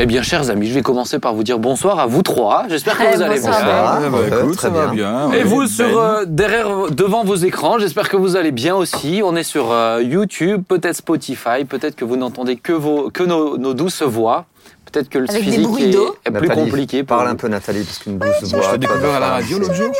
Eh bien, chers amis, je vais commencer par vous dire bonsoir à vous trois. J'espère que vous allez bien. Ben. Ah, bah, Ouais, écoute, très ça va bien. bien. Et vous, Ben. sur, euh, derrière, devant vos écrans, j'espère que vous allez bien aussi. On est sur euh, YouTube, peut-être Spotify, peut-être que vous n'entendez que, vos, que nos, nos douces voix. Peut-être que le Avec physique est, plus Nathalie, compliqué. Parle vous. un peu, Nathalie, parce qu'une douce Je voix. t'ai pas découvert à la radio l'autre jour.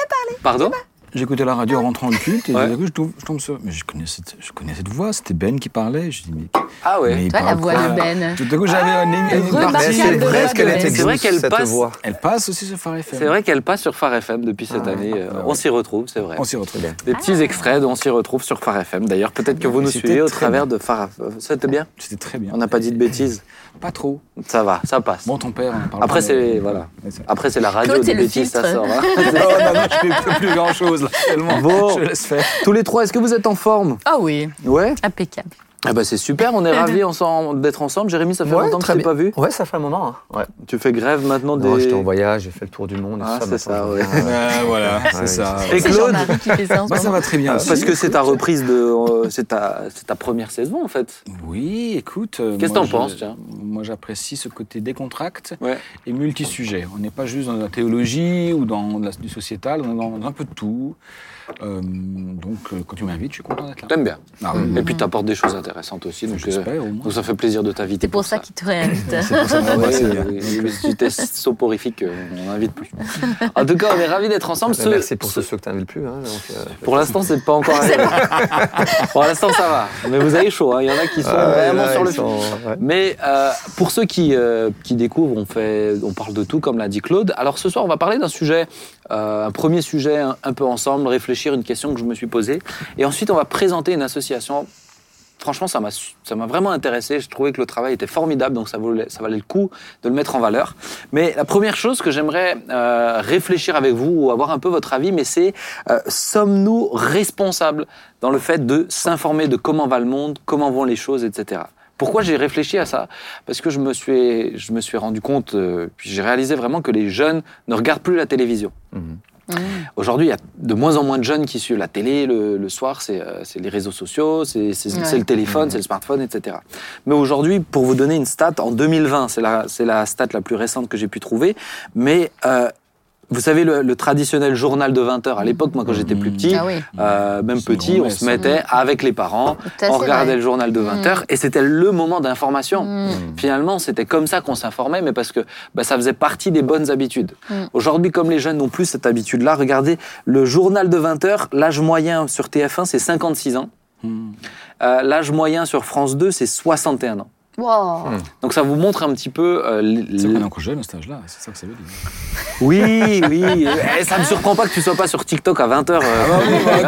Pardon? J'écoutais la radio en rentrant de culte et Ouais. je tombe, je tombe sur. Mais je connais cette, je connais cette voix, c'était Ben qui parlait. Je dis, mais. Ah ouais. mais Toi, la voix de Ben. Tout à coup, j'avais une, une partie. C'est vrai qu'elle Ben. C'est vrai qu'elle cette passe- voix. Elle passe aussi sur Phare FM. C'est vrai qu'elle passe sur Phare FM depuis cette Ah, année. euh, ah, ouais. On s'y retrouve, c'est vrai. On s'y retrouve. Des petits extraits dont on s'y retrouve sur Phare FM. D'ailleurs, peut-être que vous nous suivez au travers bien. de Phare C'était bien C'était très bien. On n'a pas dit de bêtises Pas trop. Ça va, ça passe. Bon, ton père, on en parle Après, pas, c'est voilà. Après, c'est la radio Claude, des c'est le bêtises, ça sort. hein. non, non, non, je fais plus, plus grand chose là. Tellement. Bon. Je laisse faire. Tous les trois, est-ce que vous êtes en forme? Ah oui, Ouais? impeccable. Ah bah c'est super, on est ravis ensemble d'être ensemble. Jérémy, ça fait Ouais, longtemps que je t'ai pas vu. Ouais, ça fait un moment. hein. Ouais. Tu fais grève maintenant des. Non, j'étais en voyage, j'ai fait le tour du monde. et Ah, c'est ça, ouais. Ouais, voilà, Ouais, c'est ça. Et Claude ça Moi, ça moment. va très bien aussi. Parce que c'est ta reprise de. euh, c'est ta, c'est ta première saison en fait. Oui, écoute. euh, Qu'est-ce que t'en penses, tiens Moi, j'apprécie ce côté décontracte Ouais. et multi-sujet. On n'est pas juste dans la théologie ou dans la- du sociétal, on est dans un peu de tout. Euh, donc, euh, quand tu m'invites, je suis content d'être là. T'aimes bien. Ah oui, Et puis t'apportes des choses intéressantes aussi. Donc, euh, J'espère, au moins. donc ça fait plaisir de t'inviter. C'est pour ça qu'il te réinvite. C'est pour ça que ouais, oui, du test soporifique, euh, on n'invite plus. En tout cas, on est ravis d'être ensemble. ouais. Ce- Merci pour ce- tous ceux que tu n'invites plus. hein, donc, euh, Pour l'instant, c'est pas encore arrivé. pour l'instant, ça va. Mais vous avez chaud. hein. Il y en a qui sont vraiment là, sur le sont- ouais. Mais euh, pour ceux qui, euh, qui découvrent, on, fait, on parle de tout, comme l'a dit Claude. Alors ce soir, on va parler d'un sujet, un premier sujet un, un peu ensemble, réfléchir une question que je me suis posée. Et ensuite, on va présenter une association. Franchement, ça m'a ça m'a vraiment intéressé. Je trouvais que le travail était formidable, donc ça valait, ça valait le coup de le mettre en valeur. Mais la première chose que j'aimerais euh, réfléchir avec vous ou avoir un peu votre avis, mais c'est euh, sommes-nous responsables dans le fait de s'informer de comment va le monde, comment vont les choses, etc. Pourquoi j'ai réfléchi à ça? Parce que je me suis, je me suis rendu compte, euh, puis j'ai réalisé vraiment que les jeunes ne regardent plus la télévision. Mhm. Aujourd'hui, il y a de moins en moins de jeunes qui suivent la télé le, le soir, c'est euh, c'est les réseaux sociaux, c'est Ouais. le téléphone, c'est le smartphone, etc. Mais aujourd'hui, pour vous donner une stat, en 2020, c'est la, c'est la stat la plus récente que j'ai pu trouver, mais euh, vous savez, le, le traditionnel journal de 20 heures, à l'époque, moi quand j'étais plus petit, Ah oui. euh, même petit, on se mettait avec les parents, on regardait vrai. le journal de 20 heures, et c'était le moment d'information. Mm. Finalement, c'était comme ça qu'on s'informait, mais parce que bah, ça faisait partie des bonnes habitudes. Aujourd'hui, comme les jeunes n'ont plus cette habitude-là, regardez le journal de 20 heures, l'âge moyen sur TF1, c'est 56 ans. Euh, l'âge moyen sur France 2, c'est 61 ans. Wow. Donc ça vous montre un petit peu... euh, l- C'est qu'on est encore jeune à cet âge-là, c'est ça que ça veut dire. Oui, oui. Et ça ne me surprend pas que tu sois pas sur TikTok à 20h.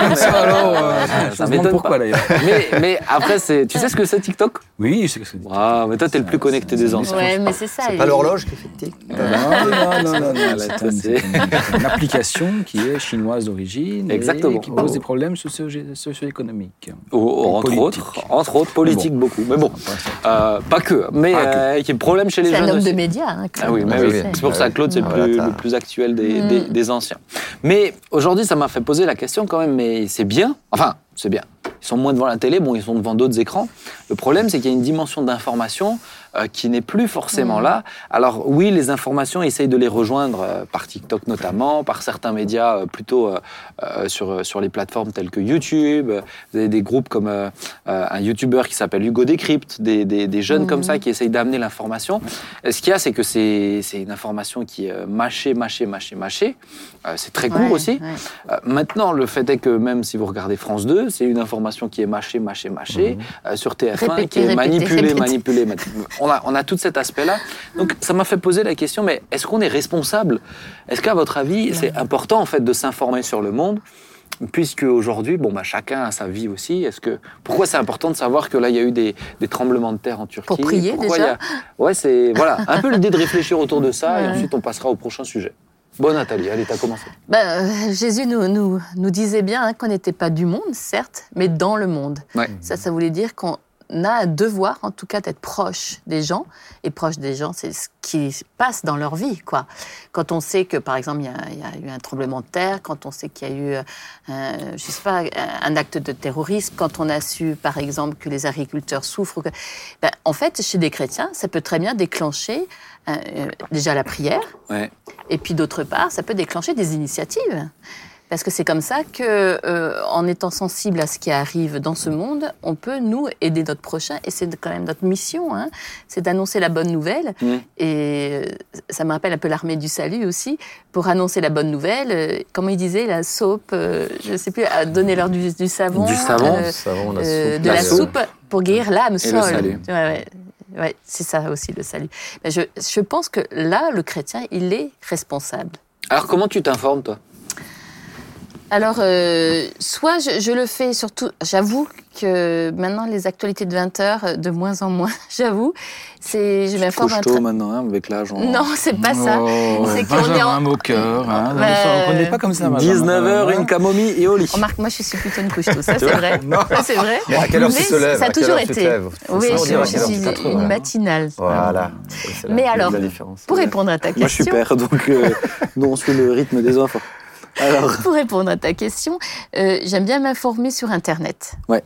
comme ça, alors, euh, ça m'étonne pourquoi, pas. d'ailleurs. Mais, mais après, c'est, tu sais ce que c'est TikTok? Oui, je sais que c'est. Waouh, mais toi, t'es le plus connecté des anciens. Ouais, mais c'est ça. C'est pas l'horloge qui fait tic. Non, non, non, non, non, c'est une, une application qui est chinoise d'origine Exactement. et qui pose des problèmes socio- socio-économiques. Ou entre autres, entre autres, politique beaucoup. Mais bon, euh, pas que. Mais Pas que. euh, il y a problème chez les C'est jeunes un homme aussi. de médias. hein, Claude, Ah oui, c'est pour ça que Claude, c'est le, le plus actuel des, Mm. des- des anciens. Mais aujourd'hui, ça m'a fait poser la question quand même, mais c'est bien. Enfin, c'est bien. Ils sont moins devant la télé, bon, ils sont devant d'autres écrans. Le problème, c'est qu'il y a une dimension d'information euh, qui n'est plus forcément là. Alors oui, les informations, essayent de les rejoindre euh, par TikTok notamment, par certains médias euh, plutôt sur, sur les plateformes telles que YouTube. Vous avez des groupes comme un YouTuber qui s'appelle Hugo Décrypte, des, des, des jeunes Mhm. comme ça qui essayent d'amener l'information. Ce qu'il y a, c'est que c'est c'est une information qui est mâchée, mâchée, mâchée, mâchée. C'est très court Ouais, aussi. ouais. Maintenant, le fait est que même si vous regardez France 2, c'est une information qui est mâchée, mâchée, mâchée. Euh, sur TF1, qui est répétez, manipulée, répétez. manipulée. mani- On a, on a tout cet aspect-là. Donc, ça m'a fait poser la question, mais est-ce qu'on est responsable? Est-ce qu'à votre avis, c'est important en fait de s'informer sur le monde Puisque aujourd'hui, bon, bah, chacun a sa vie aussi. Est-ce que pourquoi c'est important de savoir que là, il y a eu des, des tremblements de terre en Turquie? Pour prier, Pourquoi déjà? il y a- Ouais, c'est voilà, un peu l'idée de réfléchir autour de ça, et ensuite on passera au prochain sujet. Bon, Nathalie, allez, t'as commencé. Ben, euh, Jésus nous, nous, nous disait bien hein, qu'on n'était pas du monde, certes, mais dans le monde. Ouais. Ça, ça voulait dire qu'on a un devoir, en tout cas, d'être proche des gens. Et proche des gens, c'est ce qui se passe dans leur vie, quoi. Quand on sait que, par exemple, il y a, il y a eu un tremblement de terre, quand on sait qu'il y a eu, euh, je sais pas, un acte de terrorisme, quand on a su, par exemple, que les agriculteurs souffrent, que- ben, en fait, chez des chrétiens, ça peut très bien déclencher euh, euh, déjà la prière, Ouais. et puis d'autre part, ça peut déclencher des initiatives. Parce que c'est comme ça que, euh, en étant sensible à ce qui arrive dans ce monde, on peut nous aider notre prochain. Et c'est quand même notre mission, hein, c'est d'annoncer la bonne nouvelle. Mm. Et euh, ça me rappelle un peu l'armée du salut aussi. Pour annoncer la bonne nouvelle, euh, comment il disait, la soupe, euh, je ne sais plus, à donner leur du, du savon. Du savon. euh, Savon, la euh, soupe, de la la soupe. soupe pour guérir l'âme. Ouais, c'est ça aussi le salut. Mais je, je pense que là, le chrétien, il est responsable. Alors, comment tu t'informes, toi? Alors, euh, soit je, je le fais surtout, j'avoue que maintenant les actualités de 20 heures, euh, de moins en moins, j'avoue, c'est, je Tu te m'informe couches un tôt maintenant, hein, avec l'âge. on- Non, c'est pas ça. Oh, C'est qu'on est en- Moqueur. Hein, Ouais. On ne pas comme ça. Benjamin. 19h, Ouais. une camomille et au lit. Remarque, moi je suis plutôt une couche tôt, ça c'est vrai. Ça c'est vrai. À quelle heure Mais tu te lèves? Ça a toujours tu te été. Oui, je, je suis tu te une voilà. matinale. Voilà. Mais alors, la différence. Pour répondre à ta Moi, je suis question, père, donc euh, nous, on suit le rythme des enfants. Alors, pour répondre à ta question, euh, j'aime bien m'informer sur Internet. Ouais.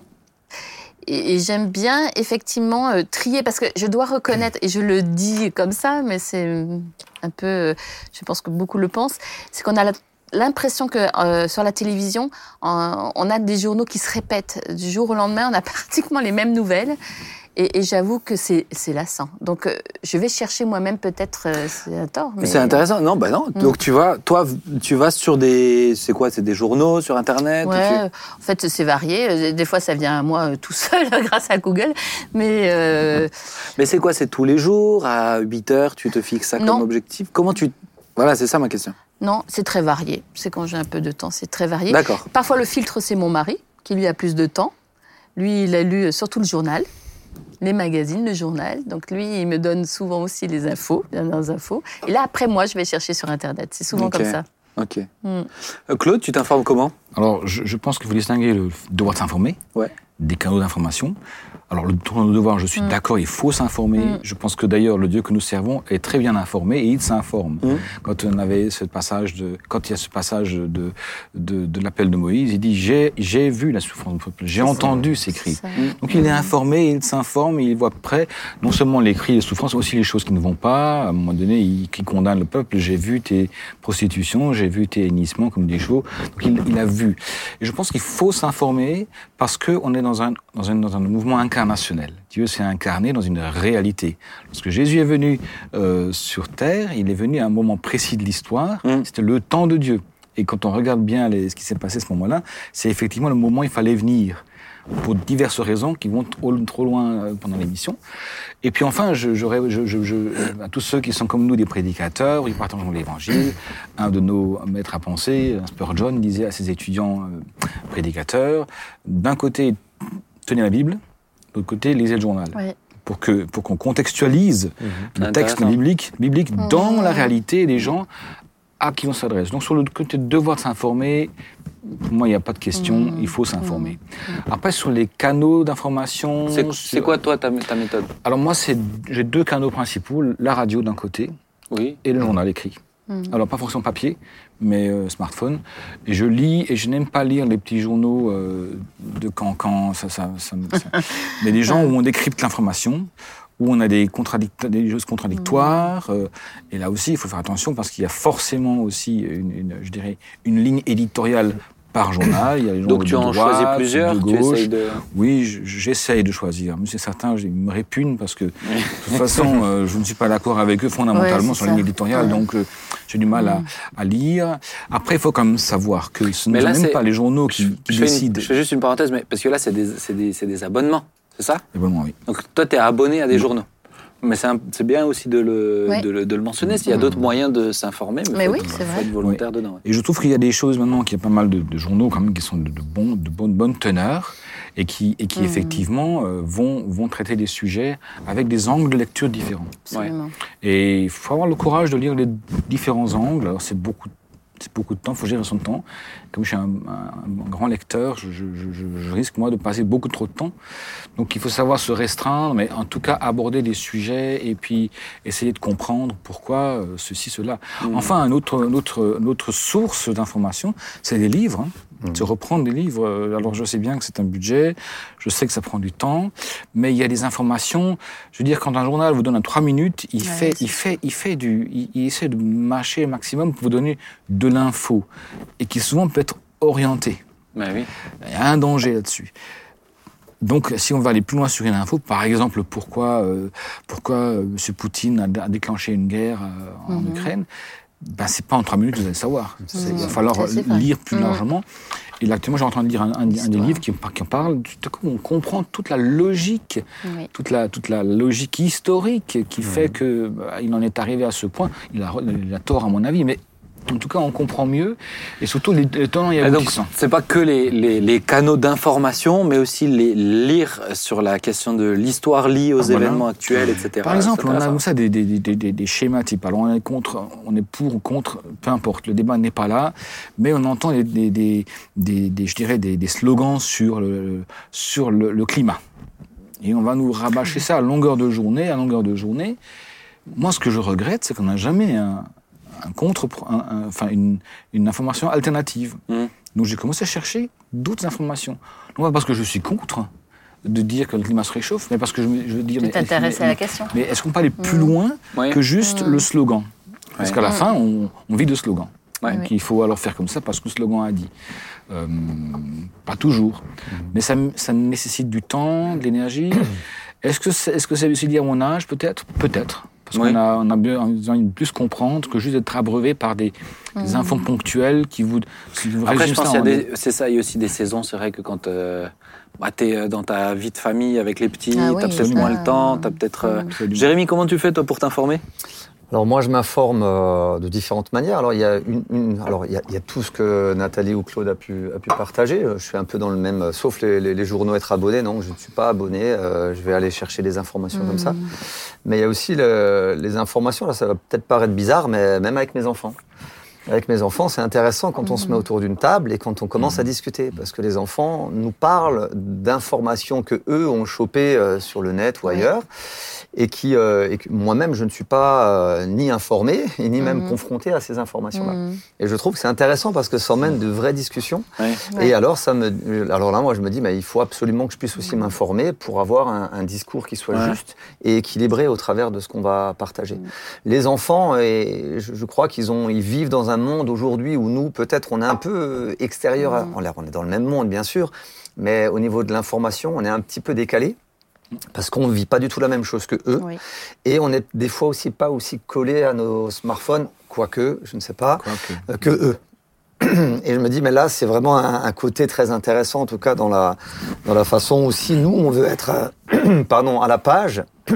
Et, et j'aime bien effectivement euh, trier parce que je dois reconnaître et je le dis comme ça, mais c'est euh, un peu, euh, je pense que beaucoup le pensent, c'est qu'on a la- l'impression que euh, sur la télévision, on a des journaux qui se répètent du jour au lendemain, on a pratiquement les mêmes nouvelles. Et, et j'avoue que c'est lassant. Donc, euh, je vais chercher moi-même peut-être, euh, c'est un tort. Mais... c'est intéressant. Non, bah non. Mm. Donc, tu vas, toi, tu vas sur des. C'est quoi C'est des journaux sur Internet ou Ouais, tu- en fait, c'est varié. Euh, Des fois, ça vient à moi euh, tout seul grâce à Google. Mais euh, Mais c'est quoi C'est tous les jours À 8 heures, tu te fixes ça Non. comme objectif? Comment tu. Voilà, c'est ça ma question. non, c'est très varié. C'est quand j'ai un peu de temps, c'est très varié. D'accord. Parfois, le filtre, c'est mon mari, qui lui a plus de temps. Lui, il a lu surtout le journal, les magazines, le journal. Donc, lui, il me donne souvent aussi les infos, les dernières infos. Et là, après, moi, je vais chercher sur Internet. C'est souvent comme ça. Ok. Mm. Euh, Claude, tu t'informes comment? Alors, je, je pense qu'il faut distinguer le devoir de s'informer Ouais. des canaux d'information. Alors, le tour de devoir, je suis Mm. d'accord, il faut s'informer. Mm. Je pense que d'ailleurs, le Dieu que nous servons est très bien informé et il s'informe. Mm. Quand on avait ce passage de, quand il y a ce passage de, de, de l'appel de Moïse, il dit j'ai, j'ai vu la souffrance du peuple, j'ai entendu ces cris. Donc il est informé, il s'informe, il voit près non seulement les cris, les souffrances, mais aussi les choses qui ne vont pas. À un moment donné, il, il condamne le peuple. J'ai vu tes prostitutions, j'ai vu tes hennissements comme des chevaux. Donc il, il a vu. Et je pense qu'il faut s'informer parce qu'on est dans un, dans, un, dans un mouvement incarnationnel. Dieu s'est incarné dans une réalité. Lorsque Jésus est venu euh, sur terre, il est venu à un moment précis de l'histoire. Mm. C'était le temps de Dieu. Et quand on regarde bien les- ce qui s'est passé à ce moment-là, c'est effectivement le moment où il fallait venir pour diverses raisons qui vont trop, trop loin euh, pendant l'émission. Et puis enfin, je, j'aurais- je, je- je- euh, à tous ceux qui sont comme nous des prédicateurs, ils partagent l'évangile. Un de nos maîtres à penser, Spurgeon, disait à ses étudiants euh, prédicateurs, d'un côté, tenez la Bible, de l'autre côté, lisez le journal. Ouais. Pour que pour qu'on contextualise le texte biblique, biblique Mhm. dans la réalité des gens à qui on s'adresse. Donc sur le côté de devoir de s'informer, pour moi il n'y a pas de question, Mhm. il faut s'informer. Après sur les canaux d'information, C'est sur- quoi, toi, ta, ta méthode? Alors moi c'est j'ai deux canaux principaux, la radio d'un côté Oui. et le journal écrit. Mhm. Alors pas forcément papier, mais euh, smartphone. Et je lis et je n'aime pas lire les petits journaux euh, de cancan, ça, ça, ça, mais des gens où on décrypte l'information, où on a des, choses contradictoires. euh, et là aussi, il faut faire attention parce qu'il y a forcément aussi une, une- je dirais, une ligne éditoriale par journal. Il y a les Donc, journaux tu de en droite, choisis plusieurs de gauche. essayes de. Oui, je- j'essaye de choisir. Mais c'est certain, ils me répugnent parce que, de toute façon, euh, je ne suis pas d'accord avec eux fondamentalement Ouais, sur la ça. ligne éditoriale, Ouais. donc euh, j'ai du mal à, à lire. Après, il faut quand même savoir que ce ne sont pas les journaux qui, qui Je fais, une- décident. je fais juste une parenthèse, mais parce que là, c'est des, c'est des, c'est des abonnements, c'est ça? Évidemment, oui. Donc, toi, tu es abonné à des journaux? Mais c'est bien aussi de le, Ouais. de le, de le mentionner. S'il y a d'autres moyens de s'informer, Mais faut oui, être- c'est faut vrai. être volontaire dedans. ouais. Et je trouve qu'il y a des choses maintenant, qu'il y a pas mal de, de journaux quand même qui sont de, de, bons, de bonne, bonne teneur et qui, et qui Mhm. effectivement euh, vont, vont traiter des sujets avec des angles de lecture différents. Absolument. Et il faut avoir le courage de lire les différents angles. Alors c'est beaucoup C'est beaucoup de temps, il faut gérer son temps. Comme je suis un, un- un grand lecteur, je, je- je- je- je risque, moi, de passer beaucoup trop de temps. Donc il faut savoir se restreindre, mais en tout cas aborder des sujets et puis essayer de comprendre pourquoi euh, ceci, cela. Enfin, un autre, une autre, une autre source d'information, c'est les livres. hein. Se reprendre des livres. Euh, Alors je sais bien que c'est un budget, je sais que ça prend du temps, mais il y a des informations. Je veux dire, quand un journal vous donne un trois minutes, il Ouais, fait, il fait, il fait du, il, il essaie de mâcher le maximum pour vous donner de l'info et qui souvent peut être orienté. Bah oui. Il y a un danger là-dessus. Donc, si on va aller plus loin sur une info, par exemple, pourquoi, euh, pourquoi euh, M. Poutine a, a déclenché une guerre euh, en Mhm. Ukraine, ben, c'est pas en trois minutes que vous allez le savoir. Il va falloir lire plus Mhm. largement. Et là, actuellement, j'ai en train de lire un, un- un des livres qui, qui en parle. Tout à coup, on comprend toute la logique, Oui. toute la, toute la logique historique qui fait que bah, il en est arrivé à ce point. Il a, il a tort, à mon avis, mais en tout cas, on comprend mieux. Et surtout, les, les tenants et donc, aboutissants. c'est pas que les, les- les canaux d'information, mais aussi les lire sur la question de l'histoire liée aux Ah, voilà. événements actuels, etc. Par exemple, on a comme ça des, des, des, des, des schémas types. Alors, on est contre, on est pour ou contre, peu importe, le débat n'est pas là, mais on entend des, je dirais, des, des slogans sur le, sur le, le climat. Et on va nous rabâcher ça à longueur de journée, à longueur de journée. Moi, ce que je regrette, c'est qu'on n'a jamais un, un contre, un- une, une information alternative. Mhm. Donc, j'ai commencé à chercher d'autres informations. Non pas parce que je suis contre de dire que le climat se réchauffe, mais parce que je, veux dire... Tu mais- t'intéresses à la question. mais est-ce qu'on peut aller plus Mm. loin Oui. que juste le slogan? Parce qu'à la fin, on, on vit de slogan. Ouais. Donc Oui. il faut alors faire comme ça parce que le slogan a dit. Euh, pas toujours. Mais ça, ça nécessite du temps, de l'énergie. Est-ce que c'est est -ce c'est aussi lié à mon âge? Peut-être. Peut-être. Parce Oui. qu'on a, on a besoin de plus comprendre que juste d'être abreuvé par des, des infos ponctuelles qui vous, qui vous Après, je pense qu'il y a des, c'est ça, il y a aussi des saisons. C'est vrai que quand euh, bah, tu es dans ta vie de famille avec les petits, Ah tu oui, as peut-être moins le temps, tu as peut-être. euh. Jérémy, comment tu fais toi pour t'informer? Alors moi, je m'informe euh, de différentes manières. Alors il y a une, une- alors il y a, il y a tout ce que Nathalie ou Claude a pu, a pu partager. Je suis un peu dans le même, euh, sauf les, les- les journaux être abonné. Non, je ne suis pas abonné. euh, je vais aller chercher des informations comme ça. Mais il y a aussi le- les informations. Là, ça va peut-être paraître bizarre, mais même avec mes enfants. Avec mes enfants, c'est intéressant quand on se met autour d'une table et quand on commence à discuter, parce que les enfants nous parlent d'informations que eux ont chopées euh, sur le net ou Ouais. ailleurs, et qui, euh, et que moi-même, je ne suis pas euh, ni informé et ni même Mhm. confronté à ces informations-là. Et je trouve que c'est intéressant parce que ça emmène de vraies discussions. Ouais. Ouais. Et alors, ça me, alors là, moi, je me dis, mais il faut absolument que je puisse aussi m'informer pour avoir un, un discours qui soit Ouais. juste et équilibré au travers de ce qu'on va partager. Les enfants, et je, je crois qu'ils ont, ils vivent dans un monde aujourd'hui où nous, peut-être, on est un peu extérieur. À, on est- on est dans le même monde, bien sûr, mais au niveau de l'information, on est un petit peu décalé. Parce qu'on ne vit pas du tout la même chose que eux. Oui. Et on est des fois aussi pas aussi collé à nos smartphones, quoique, je ne sais pas, Quoique. euh, que eux. Et je me dis, mais là, c'est vraiment un, un côté très intéressant, en tout cas dans la, dans la façon où si nous, on veut être euh, pardon, à la page,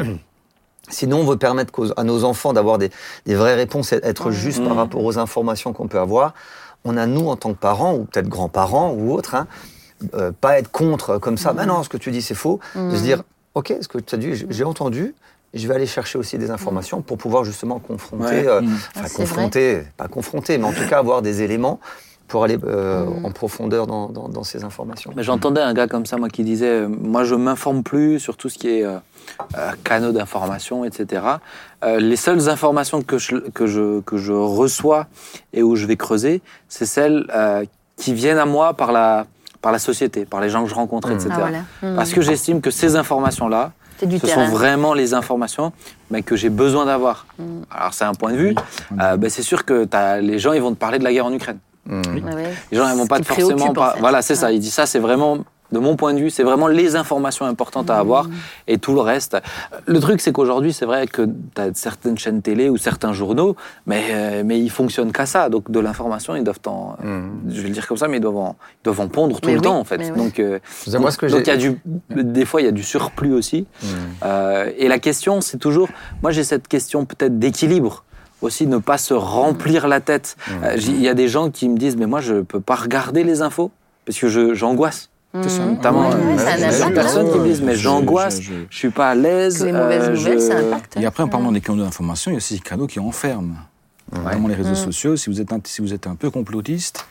si nous, on veut permettre à nos enfants d'avoir des, des vraies réponses et être juste par Mhm. rapport aux informations qu'on peut avoir, on a, nous, en tant que parents, ou peut-être grands-parents ou autres, hein, euh, pas être contre comme ça, ben non, ce que tu dis, c'est faux, de se dire, OK, ce que tu as dit, j'ai- j'ai entendu, je vais aller chercher aussi des informations pour pouvoir justement confronter, Ouais. euh, Mm. enfin, Ah, confronter, pas confronter, mais en tout cas avoir des éléments pour aller euh, Mm. en profondeur dans, dans- dans ces informations. Mais J'entendais un gars comme ça, moi, qui disait euh, Moi, je m'informe plus sur tout ce qui est euh, canaux d'information, etc. Euh, les seules informations que je, que, je, que je reçois et où je vais creuser, c'est celles euh, qui viennent à moi par la, par la société, par les gens que je rencontre, etc. Ah, voilà. Mm. Parce que j'estime que ces informations-là, ce terrain. sont vraiment les informations mais que j'ai besoin d'avoir. Mm. Alors, c'est un point de vue. Euh, ben, c'est sûr que les gens, ils vont te parler de la guerre en Ukraine. Mm. Ouais, ouais. Les gens, Ce pas forcément. en fait. Voilà, c'est ça. Il dit ça, c'est vraiment, de mon point de vue, c'est vraiment les informations importantes à avoir et tout le reste. Le truc, c'est qu'aujourd'hui, c'est vrai que tu as certaines chaînes télé ou certains journaux, mais, euh, mais ils fonctionnent qu'à ça. Donc, de l'information, ils doivent en. Mm. Je vais le dire comme ça, mais ils doivent en, ils doivent en pondre tout Mais le oui, temps, en fait. Donc, euh, moi, ce que donc y a du, des fois, il y a du surplus aussi. Mm. Euh, et la question, c'est toujours. Moi, j'ai cette question peut-être d'équilibre. Aussi, ne pas se remplir la tête. Euh, j'ai- Il y a des gens qui me disent Mais moi, je ne peux pas regarder les infos parce que j'angoisse. C'est ça. Mm. Notamment, Ouais, euh, ouais, ça a un j'ai plusieurs impact, personnes hein. qui me disent Mais j'angoisse, je- je- je suis pas à l'aise. Les mauvaises euh, nouvelles, je- ça impacte. Et après, en parlant des canaux d'information, il y a aussi des canaux qui enferment. notamment les réseaux Mm. sociaux. Si vous, êtes un, si vous êtes un peu complotiste,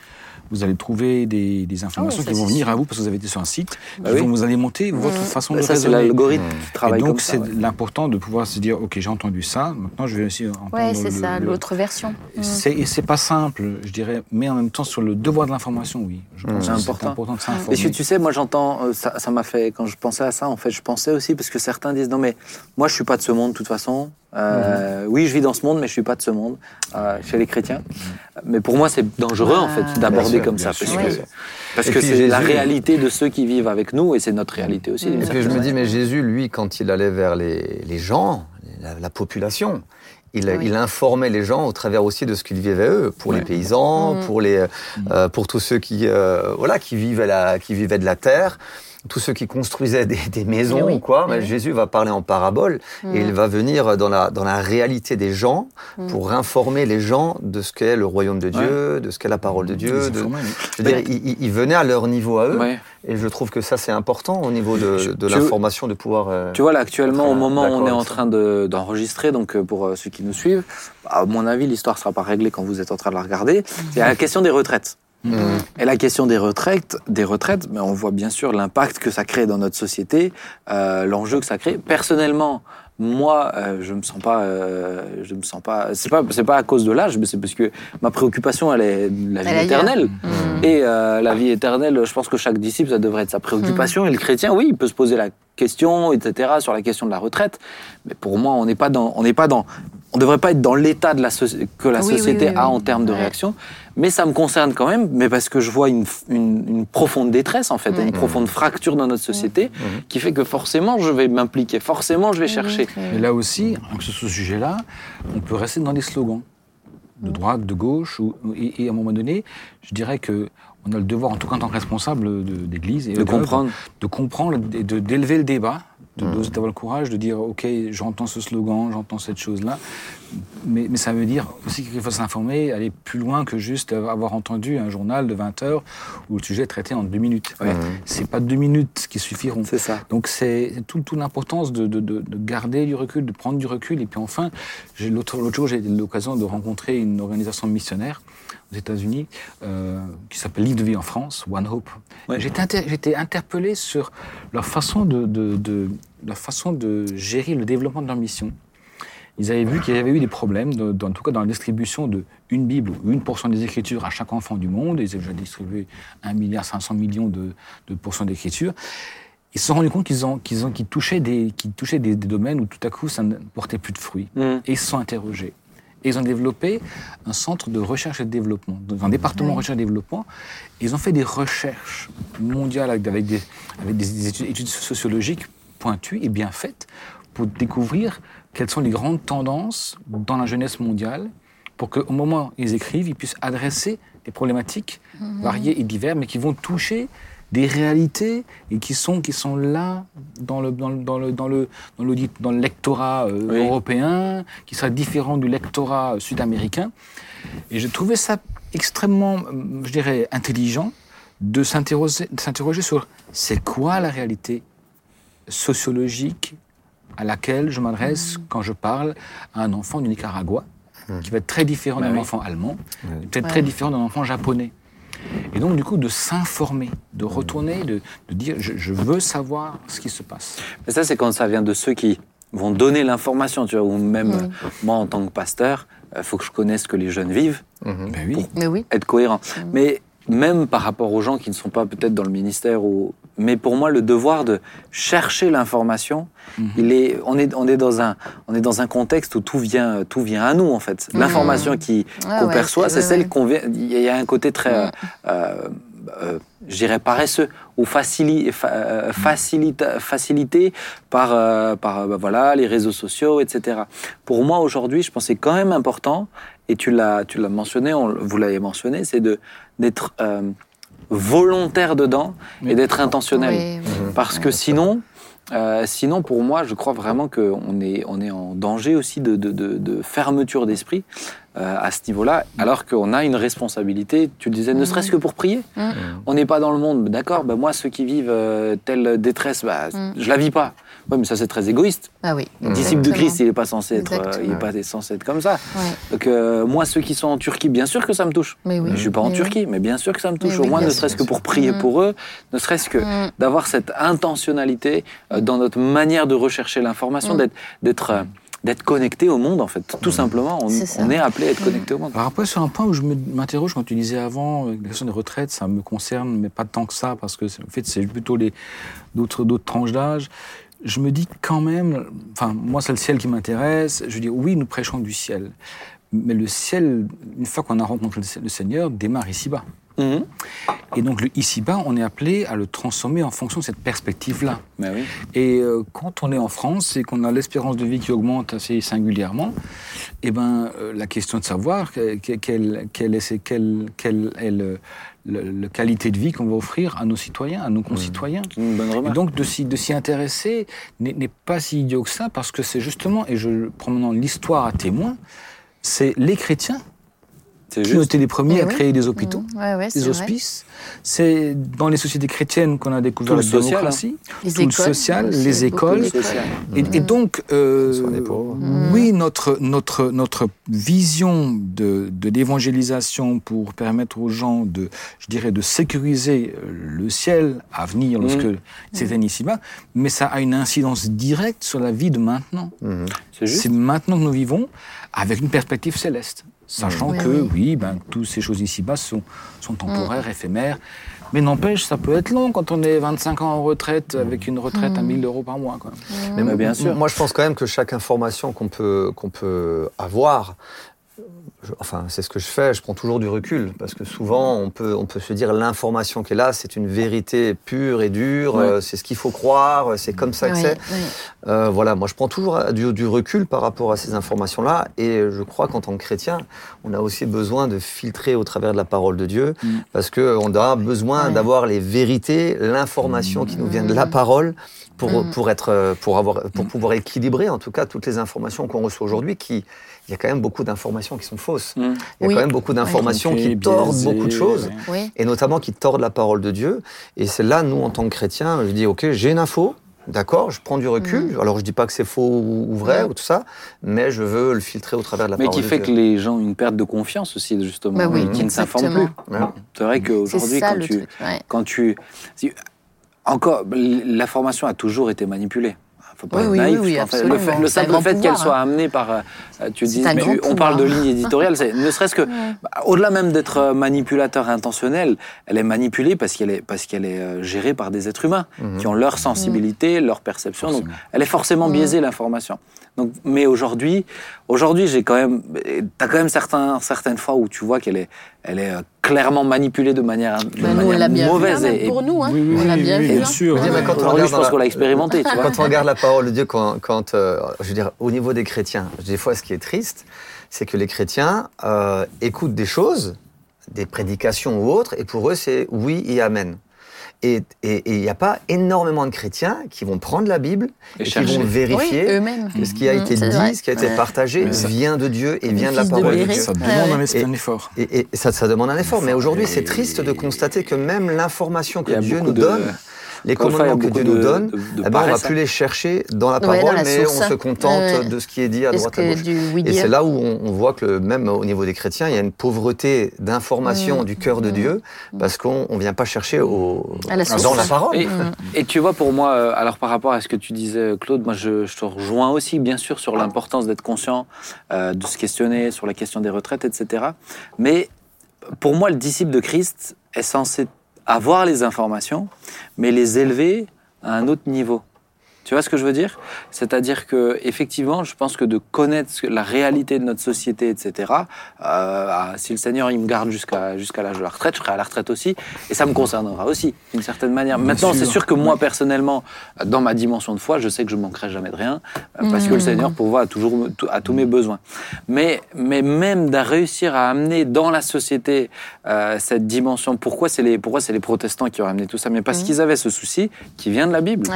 vous allez trouver des, des informations Ah qui vont venir à vous parce que vous avez été sur un site, Bah qui oui. vont vous alimenter votre Mm. façon Bah, de ça, c'est l'algorithme Mm. qui Et travaille donc, comme ça. c'est ouais. l'important de pouvoir se dire, OK, j'ai entendu ça, maintenant je vais aussi entendre Ouais, c'est ça, le- l'autre version. Mm. C'est, et c'est pas simple, je dirais, mais en même temps, sur le devoir de l'information, oui. Je pense C'est que important. c'est important de Et s'informer. tu, tu sais, moi j'entends, euh, ça ça m'a fait, quand je pensais à ça, en fait, je pensais aussi, parce que certains disent, non mais moi je suis pas de ce monde de toute façon. Euh, Oui, je vis dans ce monde, mais je suis pas de ce monde, euh, chez les chrétiens. Mais pour moi, c'est dangereux en Ah. fait d'aborder Bien sûr, comme ça, parce que, parce c'est la réalité de ceux qui vivent avec nous, et c'est notre réalité aussi. Et puis je me dis, mais Jésus, lui, quand il allait vers les, les gens, la, la population, il, Oui. il informait les gens au travers aussi de ce qu'ils vivaient eux, pour les paysans, Mm. pour, les, euh, pour tous ceux qui, euh, voilà, qui, vivaient la, qui vivaient de la terre. Tous ceux qui construisaient des, des maisons Mais oui, ou quoi, mais mais oui. Jésus va parler en parabole et il va venir dans la, dans la réalité des gens Mm. pour informer les gens de ce qu'est le royaume de Dieu, de ce qu'est la parole de Dieu. De- je veux dire, il, il- il venait à leur niveau à eux. Ouais. Et je trouve que ça, c'est important au niveau de, de l'information, de pouvoir. euh, Tu vois, là, actuellement, au moment où on est en train de- d'enregistrer, donc euh, pour euh, ceux qui nous suivent, à mon avis, l'histoire ne sera pas réglée quand vous êtes en train de la regarder. C'est la question des retraites. Mm, Et la question des retraites, des retraites, mais on voit bien sûr l'impact que ça crée dans notre société, euh, l'enjeu que ça crée. Personnellement, moi, euh, je me sens pas, euh, je me sens pas. C'est pas, c'est pas à cause de l'âge, mais c'est parce que ma préoccupation, elle est la vie Elle éternelle. Mm. Et euh, la vie éternelle, je pense que chaque disciple, ça devrait être sa préoccupation. Et le chrétien, oui, il peut se poser la question, etc., sur la question de la retraite. Mais pour moi, on n'est pas dans, on n'est pas dans, on devrait pas être dans l'état de la soci- que la Oui, société oui, a en termes de Ouais. réaction. Mais ça me concerne quand même, mais parce que je vois une, une, une profonde détresse, en fait, Mm. une profonde fracture dans notre société, qui fait que forcément, je vais m'impliquer, forcément, je vais chercher. Et là aussi, sur ce sujet-là, on peut rester dans des slogans, de droite, de gauche, ou- et, et à un moment donné, je dirais que on a le devoir, en tout cas en tant que responsable de- d'Église, et De comprendre. de comprendre et de- d'élever le débat, de Mm. d'oser avoir le courage de dire, ok, j'entends ce slogan, j'entends cette chose-là, mais, mais ça veut dire aussi qu'il faut s'informer, aller plus loin que juste avoir entendu un journal de 20 heures où le sujet est traité en deux minutes. Ouais. C'est pas deux minutes qui suffiront. C'est ça. Donc c'est tout, tout l'importance de, de- de- de garder du recul, de prendre du recul. Et puis enfin, j'ai- l'autre l'autre jour, j'ai eu l'occasion de rencontrer une organisation missionnaire aux États-Unis euh, qui s'appelle Livre de vie en France, One Hope. Ouais. J'étais inter- j'étais interpellé sur leur façon de, de- de- leur façon de gérer le développement de leur mission. Ils avaient vu qu'il y avait eu des problèmes, de- en tout cas dans la distribution de une Bible ou une portion des Écritures à chaque enfant du monde. Ils avaient déjà distribué 1 milliard 500 millions de, de portions d'Écriture. Ils se sont rendus compte qu'ils ont, qu'ils ont, qu'ils touchaient, des, qu'ils touchaient des, des domaines où tout à coup ça ne portait plus de fruits. Mm. Et ils se sont interrogés. Et ils ont développé un centre de recherche et de développement, dans un département de recherche et développement. Ils ont fait des recherches mondiales avec, avec des, avec des- des études, études sociologiques pointues et bien faites pour découvrir quelles sont les grandes tendances dans la jeunesse mondiale pour qu'au moment où ils écrivent, ils puissent adresser des problématiques variées et diverses, mais qui vont toucher des réalités et qui sont, qui sont là dans le, dans le, dans le, dans le, dans l'audit- dans le lectorat euh, Oui. européen, qui sera différent du lectorat euh, sud-américain. Et je trouvais ça extrêmement, je dirais, intelligent de s'interroger sur c'est quoi la réalité sociologique à laquelle je m'adresse quand je parle à un enfant du Nicaragua, qui va être très différent Bah d'un oui. enfant allemand, Ouais. peut-être Ouais. très différent d'un enfant japonais. Et donc, du coup, de s'informer, de retourner, de, de dire je, je veux savoir ce qui se passe. Mais ça, c'est quand ça vient de ceux qui vont donner l'information, tu vois, ou même euh, moi, en tant que pasteur, il faut que je connaisse ce que les jeunes vivent, Mhm. Ben oui. Mais oui. être cohérent. Mais même par rapport aux gens qui ne sont pas peut-être dans le ministère, ou... mais pour moi, le devoir de chercher l'information, Mhm. il est, on, est, on, est dans un, on est dans un contexte où tout vient, tout vient à nous, en fait. Mhm. L'information qui, Ah qu'on ouais, perçoit, c'est celle qu'on vient. Il y a un côté très, Mhm. euh, euh, je dirais paresseux ou facili, fa- euh, facilita- facilité par, euh, par bah voilà, les réseaux sociaux, etc. Pour moi, aujourd'hui, je pense que c'est quand même important, et tu l'as, tu l'as mentionné, on- vous l'avez mentionné, c'est de, d'être euh, volontaire dedans et d'être intentionnel. Oui, oui. Parce que sinon, euh, sinon, pour moi, je crois vraiment qu'on est, on est en danger aussi de, de, de- de fermeture d'esprit. euh, à ce niveau-là, alors qu'on a une responsabilité, tu le disais, ne serait-ce que pour prier. Mm. On n'est pas dans le monde, d'accord, ben moi, ceux qui vivent euh, telle détresse, bah, Mm. je la vis pas. Ouais, mais ça, c'est très égoïste. Ah oui. Disciple de. Christ, il n'est pas censé être, euh, il est Exactement. pas censé être comme ça. Ouais. Donc, euh, moi, ceux qui sont en Turquie, bien sûr que ça me touche. Mais oui. Je suis pas en Mais oui. Turquie, mais bien sûr que ça me touche. Mais Au oui, moins, ne serait-ce que pour prier Mm. pour eux, ne serait-ce que Mm. d'avoir cette intentionnalité euh, dans notre manière de rechercher l'information, Mm. d'être, d'être, d'être connecté au monde, en fait. Tout simplement, on, est appelé à être connecté au monde. Alors après, sur un point où je m'interroge, quand tu disais avant, la question des retraites, ça me concerne, mais pas tant que ça, parce que c'est- en fait, c'est plutôt les, d'autres tranches d'âge. Je me dis quand même, enfin, moi, c'est le ciel qui m'intéresse. Je dis, oui, nous prêchons du ciel. Mais le ciel, une fois qu'on a rencontré le- Seigneur, démarre ici-bas. Et donc, le ici-bas, on est appelé à le transformer en fonction de cette perspective-là. Oui. Et euh, quand on est en France et qu'on a l'espérance de vie qui augmente assez singulièrement, eh ben, euh, la question de savoir que- que- quelle, quelle est, quelle- quelle est le, le- le qualité de vie qu'on va offrir à nos citoyens, à nos concitoyens. Bonne Et donc de s'y, de s'y intéresser n'est, n'est pas si idiot que ça, parce que c'est justement, et je prends maintenant l'histoire à témoin, c'est les chrétiens qui ont juste. été les premiers à oui. créer des hôpitaux, Mm. Ouais, ouais, c'est des hospices. C'est dans les sociétés chrétiennes qu'on a découvert Tout la le social, hein. démocratie, Les tout le écoles, social, les écoles. Et, et donc, euh, pauvres. oui, notre, notre, notre vision de, de l'évangélisation pour permettre aux gens de, je dirais, de sécuriser euh, le ciel à venir lorsque c'est un ici-bas, mais ça a une incidence directe sur la vie de maintenant. C'est juste. C'est maintenant que nous vivons avec une perspective céleste, sachant Oui, que, oui. oui, ben, toutes ces choses ici-bas sont, sont temporaires, éphémères. Mais n'empêche, ça peut être long quand on est 25 ans en retraite, avec une retraite à 1000 euros par mois. Quoi. Mais m- bien sûr. Moi, je pense quand même que chaque information qu'on peut, qu'on peut avoir, je- enfin, c'est ce que je fais, je prends toujours du recul, parce que souvent, on peut, on peut se dire l'information qui est là, c'est une vérité pure et dure, Ouais. euh, c'est ce qu'il faut croire, c'est comme ça que Ouais, c'est. ouais. Euh, voilà, moi je prends toujours du, du recul par rapport à ces informations-là et je crois qu'en tant que chrétien, on a aussi besoin de filtrer au travers de la parole de Dieu Mm. parce qu'on a besoin d'avoir les vérités, l'information qui nous vient de la parole pour, Mm. pour, être, euh, pour, avoir, pour pouvoir équilibrer en tout cas toutes les informations qu'on reçoit aujourd'hui qui... Il y a quand même beaucoup d'informations qui sont fausses. Mhm. Il y a Oui. quand même beaucoup d'informations qui tordent beaucoup de choses. Oui. et notamment qui tordent la parole de Dieu. Et c'est là, nous, en tant que chrétiens, je dis, OK, j'ai une info, d'accord, je prends du recul. Alors, je dis pas que c'est faux ou vrai Mm. ou tout ça, mais je veux le filtrer au travers de la Mais parole qui de fait que les gens ont une perte de confiance aussi, justement, Bah oui, qui ne s'informent plus. C'est vrai qu'aujourd'hui, quand le tu, truc. ouais. quand tu. si- encore, l'information a toujours été manipulée. Faut pas Oui, être oui, naïf. oui, oui, En fait, le, absolument. fait- le simple fait qu'elle soit hein. amenée par. euh, tu dis, mais tu- on parle de ligne éditoriale, c'est- ne serait-ce que. bah, Au-delà même d'être euh, manipulateur intentionnel, elle est manipulée parce qu'elle est, parce qu'elle est euh, gérée par des êtres humains Mhm. qui ont leur sensibilité, leur perception. Donc, elle est forcément Mhm. biaisée, l'information. Donc, mais aujourd'hui, aujourd'hui, j'ai quand même, t'as quand même certains, certaines fois où tu vois qu'elle est, elle est euh, clairement manipulée de manière, de Bah, manière bien mauvaise. hein, et- pour nous. Hein. Oui, oui, on l'a oui, bien oui, vu. bien hein. sûr. Mais quand on je pense la- qu'on l'a expérimenté, tu vois. Quand on regarde la parole de Dieu, quand, quand, euh, je veux dire, au niveau des chrétiens, des fois, ce qui est triste, c'est que les chrétiens euh, écoutent des choses, des prédications ou autres, et pour eux, c'est oui et amen. Et il n'y a pas énormément de chrétiens qui vont prendre la Bible Et et, qui vont vérifier Oui, eux-mêmes. que ce qui a Mhm, été dit, vrai. ce qui a été Ouais. partagé, vient de Dieu et vient de la de parole de. Dieu. Ça demande ouais. un, effort. Et, et ça, ça demande un effort. Mais aujourd'hui, c'est Et- triste de constater que même l'information que Dieu nous de- donne, les commandements que Dieu nous donne, de- de eh ben, on va paresse, plus hein. les chercher dans la Ouais, parole, dans la mais source. on se contente Ouais. de ce qui est dit à Est-ce droite à gauche. oui Et c'est là où on, on voit que même au niveau des chrétiens, il y a une pauvreté d'information Mm. du cœur de Mm. Dieu, parce qu'on ne vient pas chercher au, dans la parole. Et, Mhm. et tu vois, pour moi, euh, alors par rapport à ce que tu disais, Claude, moi je, je te rejoins aussi, bien sûr, sur l'importance d'être conscient, euh, de se questionner sur la question des retraites, etc. Mais pour moi, le disciple de Christ est censé avoir les informations, mais les élever à un autre niveau. Tu vois ce que je veux dire? C'est-à-dire que effectivement, je pense que de connaître la réalité de notre société, etc. euh, ah, si le Seigneur il me garde jusqu'à jusqu'à l'âge de la retraite, je serai à la retraite aussi, et ça me concernera aussi d'une certaine manière. Bien Maintenant, c'est sûr. que moi personnellement, dans ma dimension de foi, je sais que je manquerai jamais de rien euh, parce que le Mhm. Seigneur pourvoit à toujours à tous mes besoins. Mais mais même de réussir à amener dans la société euh, cette dimension. Pourquoi c'est les pourquoi c'est les protestants qui ont amené tout ça? Mais parce Mhm. qu'ils avaient ce souci qui vient de la Bible.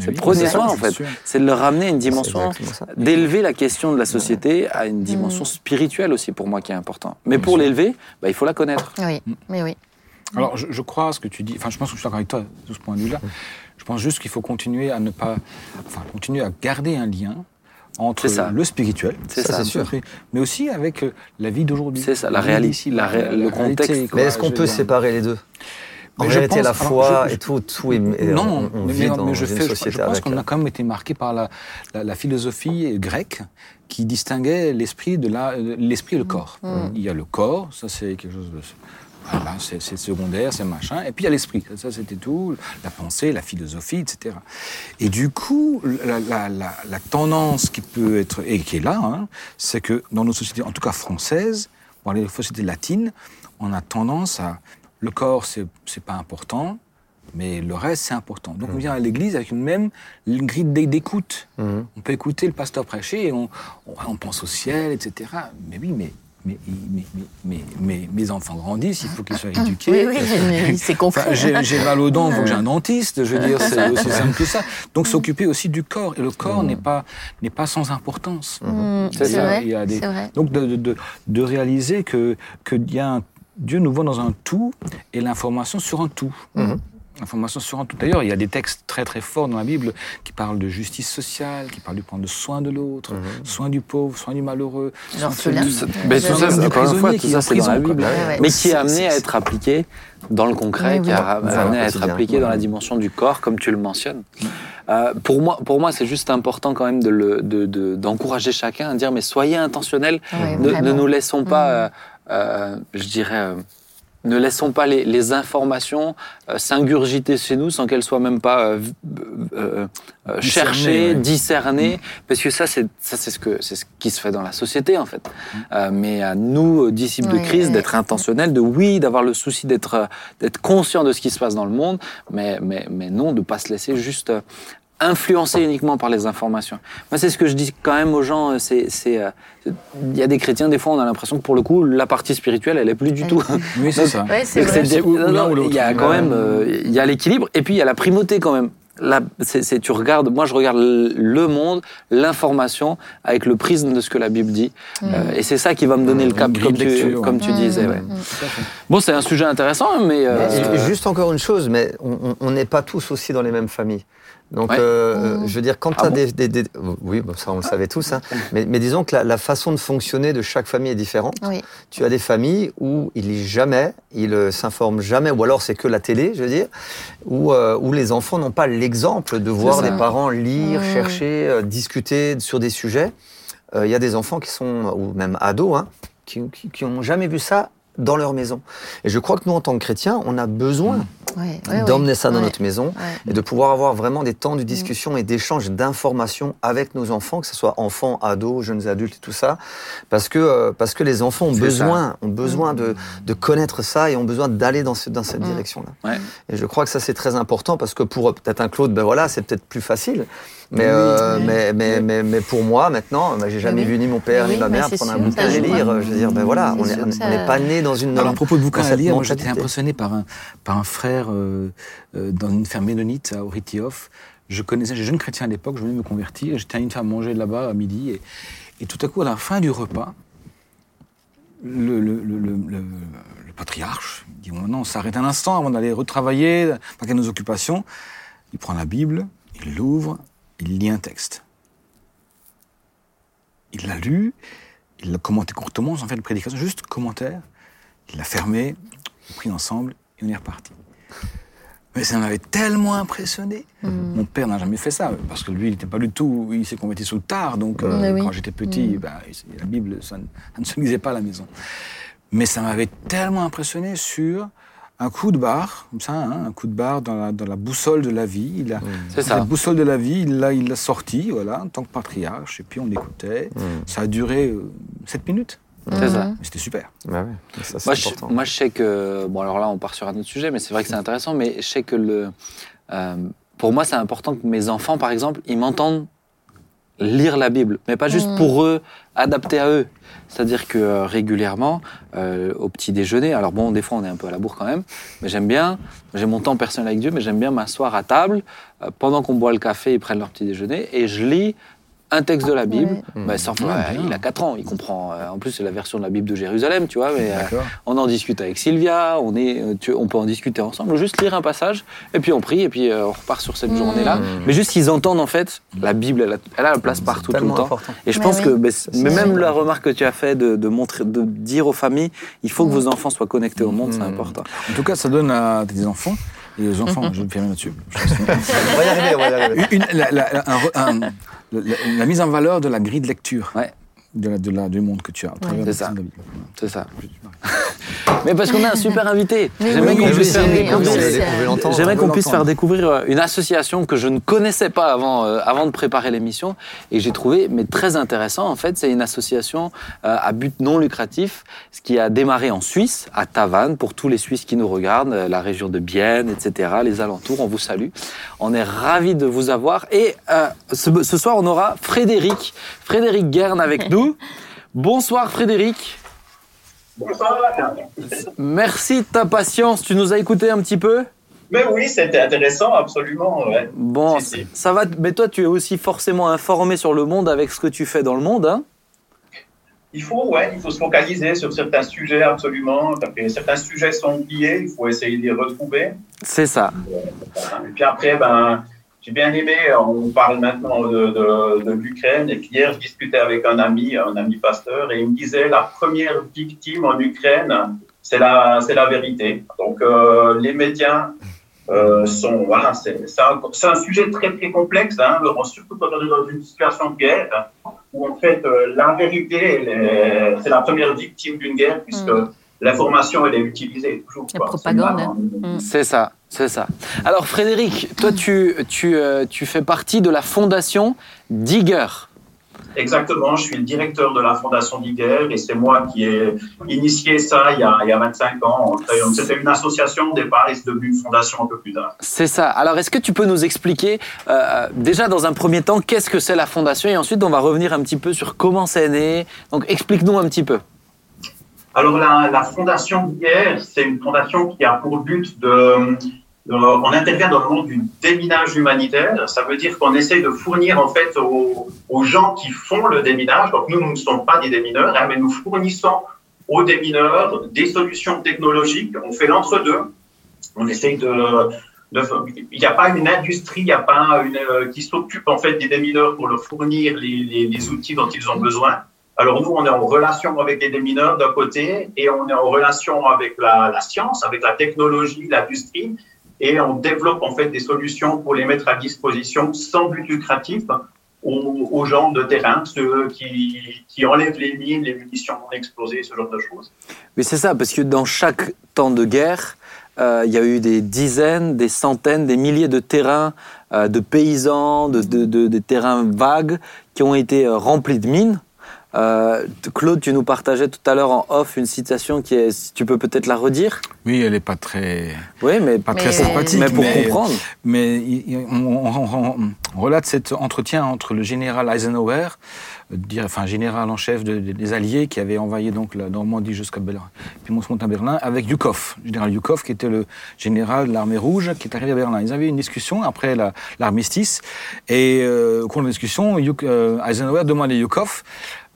C'est en c'est fait. sûr. C'est de le ramener à une dimension, d'élever la question de la société à une dimension spirituelle aussi, pour moi, qui est important. Mais pour l'élever, bah, il faut la connaître. Oui, mais oui. Alors, je, je crois ce que tu dis. Enfin, je pense que je suis d'accord avec toi de ce point de vue-là. Je pense juste qu'il faut continuer à ne pas, enfin, continuer à garder un lien entre ça. le spirituel, C'est Ça, ça. c'est sûr. mais aussi avec euh, la vie d'aujourd'hui. C'est ça, la réalité, d'ici, la ré- le réalité, contexte. quoi, Mais est-ce qu'on peut dire. séparer les deux? Mais je réalité, pense- la alors, foi je- et tout, tout est. Non, on, on mais, vit mais dans je, une fais, je- société je pense qu'on a quand même été marqué par la, la, la philosophie grecque qui distinguait l'esprit de la, l'esprit et le corps. Il y a le corps, ça c'est quelque chose de voilà, c'est, secondaire, c'est machin. Et puis il y a l'esprit, ça c'était tout, la pensée, la philosophie, etc. Et du coup, la, la, la, la tendance qui peut être et qui est là, hein, c'est que dans nos sociétés, en tout cas françaises, dans les sociétés latines, on a tendance à le corps c'est pas important, mais le reste, c'est important. Donc on vient à l'église avec une même une grille d'é- d'écoute. Mhm. On peut écouter le pasteur prêcher et on, on, on pense au ciel, etc. Mais oui, mais, mais, mais, mais, mais, mais mes enfants grandissent, il faut qu'ils soient éduqués. Oui, oui, c'est. Enfin, j'ai mal aux dents, il faut que j'ai un dentiste. Je veux dire, c'est aussi simple que ça. Donc, s'occuper aussi du corps. Et le corps n'est pas n'est pas sans importance. Mm, C'est vrai. Des-. Donc, de, de, de, de réaliser que, que y a un- Dieu nous voit dans un tout et l'information sur un tout. Mhm. L'information sur un tout. D'ailleurs, il y a des textes très très forts dans la Bible qui parlent de justice sociale, qui parlent de prendre soin de l'autre, soin du pauvre, soin du malheureux. soin de L'orphelin. celui- Mais tout ça, encore une fois, tout ça, c'est dans la. Bible. Ouais, ouais. Mais qui est amené à être appliqué dans le concret, Oui, qui est oui. amené à être appliqué dans la dimension du corps, comme tu le mentionnes. Euh, pour moi, pour moi c'est juste important quand même de le- de- de- d'encourager chacun à dire mais soyez intentionnels, Ouais, ne, nous laissons pas, Mm. Euh, je dirais, euh, ne laissons pas les, les informations euh, s'ingurgiter chez nous sans qu'elles soient même pas euh, euh, euh, Discernées, cherchées, ouais. discernées, parce que ça c'est ça c'est ce que c'est ce qui se fait dans la société en fait. Euh, mais à nous disciples de Christ ouais. d'être intentionnels, de oui d'avoir le souci d'être d'être conscient de ce qui se passe dans le monde, mais mais mais non de pas se laisser juste influencer uniquement par les informations. Moi, c'est ce que je dis quand même aux gens. euh, C'est, c'est, euh, il y a des chrétiens, des fois, on a l'impression que pour le coup, la partie spirituelle, elle est plus du tout. Oui, c'est ça. Ouais, c'est Donc, vrai. c'est- Ou- ou non, l'un non, ou l'autre. Il y a quand Ouais. même, euh, il y a l'équilibre, et puis il y a la primauté quand même. Là, c'est, c'est- tu regardes, moi je regarde le monde, l'information avec le prisme de ce que la Bible dit, Euh, et c'est ça qui va me donner le cap, Une grille comme tu, lecture, comme ouais. tu disais. ouais. Bon, c'est un sujet intéressant, mais euh, Juste encore une chose, mais on n'est pas tous aussi dans les mêmes familles. Donc, Ouais. euh, Mmh. je veux dire, quand Ah tu as bon des, des- des- Oui, bon, ça on le savait tous, hein. mais, mais disons que la, la façon de fonctionner de chaque famille est différente. Oui. Tu as des familles où ils lisent jamais, ils euh, s'informent jamais, ou alors c'est que la télé, je veux dire, où, euh, où les enfants n'ont pas l'exemple de voir des parents lire, Mmh. chercher, euh, discuter sur des sujets. Euh, Il y a des enfants qui sont, ou même ados, hein, qui n'ont jamais vu ça dans leur maison. Et je crois que nous, en tant que chrétiens, on a besoin Ouais, ouais, d'emmener ouais. ça dans Ouais. notre maison Ouais. et de pouvoir avoir vraiment des temps de discussion et d'échange d'informations avec nos enfants, que ce soit enfants, ados, jeunes adultes et tout ça, parce que, euh, parce que les enfants ont besoin, ont besoin de, de connaître ça et ont besoin d'aller dans, ce- dans cette Mm. direction-là. Ouais. Et je crois que ça, c'est très important parce que pour peut-être un Claude, ben voilà, c'est peut-être plus facile. Mais, Oui, euh, oui. mais, mais, mais, mais pour moi, maintenant, ben, j'ai jamais oui. vu ni mon père Oui, ni ma bah, mère prendre un bouquin et lire. hein. Je veux dire, ben voilà, on n'est pas né dans une. Alors, à propos de bouquins à lire, moi j'étais impressionné par un, par un frère euh, euh, dans une ferme ménonite à Oritiof. Je connaissais, j'étais jeune chrétien à l'époque, je venais me convertir, j'étais invité à manger là-bas à midi, et, et tout à coup, à la fin du repas, le, le, le, le, le- le patriarche il dit Maintenant, on s'arrête un instant avant d'aller retravailler, pas nos occupations? Il prend la Bible, il l'ouvre, il lit un texte. Il l'a lu, il l'a commenté courtement, sans faire de prédication, juste commentaire. Il l'a fermé, on a pris ensemble et on est reparti. Mais ça m'avait tellement impressionné. Mon père n'a jamais fait ça, parce que lui, il n'était pas du tout, il s'est converti sur le tard, donc euh, oui. quand j'étais petit, ben, la Bible, ça, ne- ça ne se lisait pas à la maison. Mais ça m'avait tellement impressionné sur un coup de barre, comme ça, hein, un coup de barre dans la, dans la boussole de la vie. Il a, C'est ça. La boussole de la vie, il l'a, il l'a sorti, voilà, en tant que patriarche, et puis on écoutait. Ça a duré euh, 7 minutes, c'est ça. Mhm. mais c'était super. Bah ouais, ça, c'est Moi je, moi, je sais que. Bon, alors là, on part sur un autre sujet, mais c'est vrai que c'est intéressant. Mais je sais que le. euh, pour moi, c'est important que mes enfants, par exemple, ils m'entendent lire la Bible, mais pas juste Mm. pour eux, adapté à eux. C'est-à-dire que euh, régulièrement, euh, au petit déjeuner, alors bon, des fois on est un peu à la bourre quand même, mais j'aime bien, j'ai mon temps personnel avec Dieu, mais j'aime bien m'asseoir à table euh, pendant qu'on boit le café, ils prennent leur petit déjeuner, et je lis un texte de la Bible. Ouais. Bah, sans- Ouais, ouais, bien. il a 4 ans, il comprend. euh, en plus, c'est la version de la Bible de Jérusalem, tu vois. Mais, euh, on en discute avec Sylvia, on, est, euh, tu- on peut en discuter ensemble, juste lire un passage, et puis on prie, et puis euh, on repart sur cette Mmh. journée-là. Mais juste qu'ils entendent, en fait, la Bible, elle a, elle a la place partout, tout le temps. important. Et je pense oui. que, mais même la remarque que tu as fait de, de montrer, de dire aux familles, il faut que vos enfants soient connectés au monde, c'est Mm. important. En tout cas, ça donne à tes enfants. Et les enfants, je vais me fermer là-dessus. On va y arriver, on va y arriver. Une- la, la- un un- la- la mise en valeur de la grille de lecture Ouais. De la, de la- du monde que tu as. à travers C'est ça. C'est ça. Mais parce qu'on a un super invité. J'aimerais qu'on oui, puisse faire découvrir- euh, une association que je ne connaissais pas avant, euh, avant de préparer l'émission et que j'ai trouvé mais très intéressant. En fait, c'est une association euh, à but non lucratif, ce qui a démarré en Suisse, à Tavannes, pour tous les Suisses qui nous regardent, euh, la région de Bienne, etc., les alentours. On vous salue. On est ravis de vous avoir. Et euh, ce, ce soir, on aura Frédéric, Frédéric Guerne avec nous. Bonsoir Frédéric. Bonsoir. Merci de ta patience. Tu nous as écouté un petit peu? Mais oui, c'était intéressant, absolument. ouais. Bon, Si, si. ça va. Mais toi, tu es aussi forcément informé sur le monde avec ce que tu fais dans le monde, hein? Il faut, ouais, il faut se focaliser sur certains sujets, absolument. Certains sujets sont oubliés, il faut essayer de les retrouver. C'est ça. Et puis après, ben, j'ai bien aimé, on parle maintenant de, de, de l'Ukraine. Et hier, je discutais avec un ami, un ami pasteur, et il me disait la première victime en Ukraine, c'est la, c'est la vérité. Donc, euh, les médias euh, sont, voilà, c'est c'est un, sujet très, très complexe, hein, surtout quand on est dans une situation de guerre, où en fait, euh, la vérité, c'est la première victime d'une guerre, puisque l'information, elle est utilisée toujours. La quoi. propagande, C'est hein. C'est ça. C'est ça. Alors, Frédéric, toi, tu, tu, euh, tu fais partie de la fondation Digger. Exactement, je suis le directeur de la Fondation Diguer et c'est moi qui ai initié ça il y a, il y a 25 ans. C'était une association au départ et c'est devenu une fondation un peu plus tard. C'est ça. Alors, est-ce que tu peux nous expliquer, euh, déjà dans un premier temps, qu'est-ce que c'est la fondation? Et ensuite on va revenir un petit peu sur comment c'est né. Donc, explique-nous un petit peu. Alors la, la Fondation Diguer, c'est une fondation qui a pour but de, de- On intervient dans le monde du déminage humanitaire. Ça veut dire qu'on essaye de fournir en fait aux, gens qui font le déminage. Donc nous, nous ne sommes pas des démineurs, hein, mais nous fournissons aux démineurs des solutions technologiques. On fait l'entre-deux. On essaye de, il n'y a pas une industrie, il n'y a pas une euh, qui s'occupe en fait des démineurs pour leur fournir les- les outils dont ils ont besoin. Alors nous, on est en relation avec les démineurs d'un côté et on est en relation avec la, science, avec la technologie, l'industrie et on développe en fait des solutions pour les mettre à disposition sans but lucratif aux, aux gens de terrain, ceux qui, qui enlèvent les mines, les munitions non explosées, ce genre de choses. Mais c'est ça, parce que dans chaque temps de guerre, euh, il y a eu des dizaines, des centaines, des milliers de terrains euh, de paysans, de- de- des terrains vagues qui ont été euh, remplis de mines. Euh, Claude, tu nous partageais tout à l'heure en off une citation qui est, si tu peux peut-être la redire Oui, elle n'est pas très, Oui, mais, pas Mais- très sympathique. mais pour comprendre. Mais on, on- on- on relate cet entretien entre le général Eisenhower, euh, dire- enfin général en chef de- de- des Alliés qui avait envoyé donc la Normandie jusqu'à Berlin, puis monte à Berlin, avec Yukov, général Yukov qui était le général de l'armée rouge qui est arrivé à Berlin. Ils avaient une discussion après la- l'armistice et euh, au cours de la discussion, Yuk- euh, Eisenhower demandait à Yukov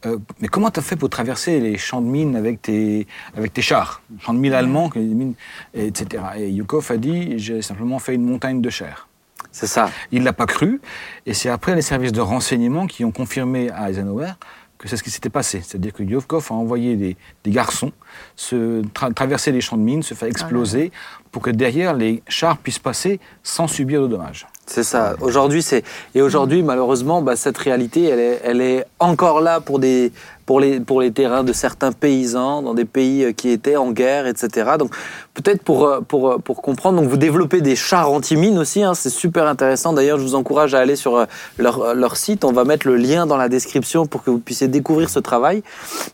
euh, mais comment tu as fait pour traverser les champs de mines avec tes, avec tes chars? Champs de mines allemands, mines, etc. Et Yukov a dit J'ai simplement fait une montagne de chair. C'est ça. Il l'a pas cru, et c'est après les services de renseignement qui ont confirmé à Eisenhower que c'est ce qui s'était passé. C'est-à-dire que Yukov a envoyé des, des garçons se tra- traverser les champs de mines, se faire exploser, pour que derrière les chars puissent passer sans subir de dommages. C'est ça. Aujourd'hui, c'est et aujourd'hui, malheureusement, bah, cette réalité, elle est, elle est encore là pour des pour les pour les terrains de certains paysans dans des pays euh, qui étaient en guerre, etc. Donc peut-être pour euh, pour euh, pour comprendre. Donc vous développez des chars anti-mines aussi. Hein, c'est super intéressant. D'ailleurs, je vous encourage à aller sur leur leur site. On va mettre le lien dans la description pour que vous puissiez découvrir ce travail.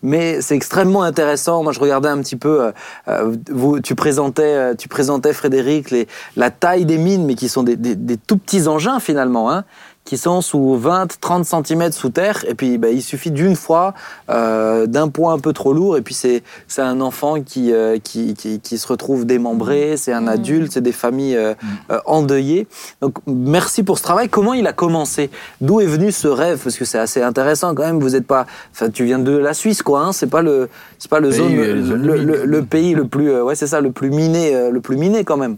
Mais c'est extrêmement intéressant. Moi, je regardais un petit peu. vous, tu présentais, tu présentais Frédéric la taille des mines, mais qui sont des, des- des tout petits engins finalement, hein, qui sont sous 20, 30 cm sous terre. Et puis, bah, il suffit d'une fois, euh, d'un poids un peu trop lourd. Et puis, c'est un enfant qui, euh, qui, qui, qui, se retrouve démembré. C'est un adulte. C'est des familles euh, endeuillées. Donc, merci pour ce travail. Comment il a commencé? D'où est venu ce rêve? Parce que c'est assez intéressant quand même. Vous êtes pas. Enfin, tu viens de la Suisse, quoi. Hein c'est pas le, c'est pas le zone, le, le, le, pays le plus, ouais, c'est ça, le plus miné, le plus miné quand même.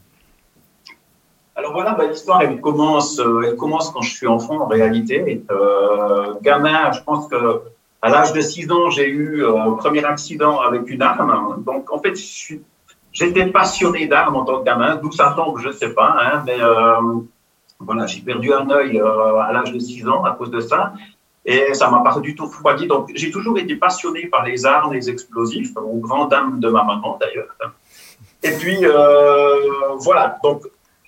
Alors voilà, bah, l'histoire, elle commence, euh, elle commence quand je suis enfant en réalité. Euh, gamin, je pense que à l'âge de 6 ans, j'ai eu euh, un premier accident avec une arme. Donc en fait, j'étais passionné d'armes en tant que gamin. D'où ça tombe, je ne sais pas. Hein, mais euh, voilà, j'ai perdu un œil euh, à l'âge de 6 ans à cause de ça. Et ça m'a pas du tout refroidi. Donc j'ai toujours été passionné par les armes, les explosifs, aux grandes dames de ma maman d'ailleurs. Et puis voilà, donc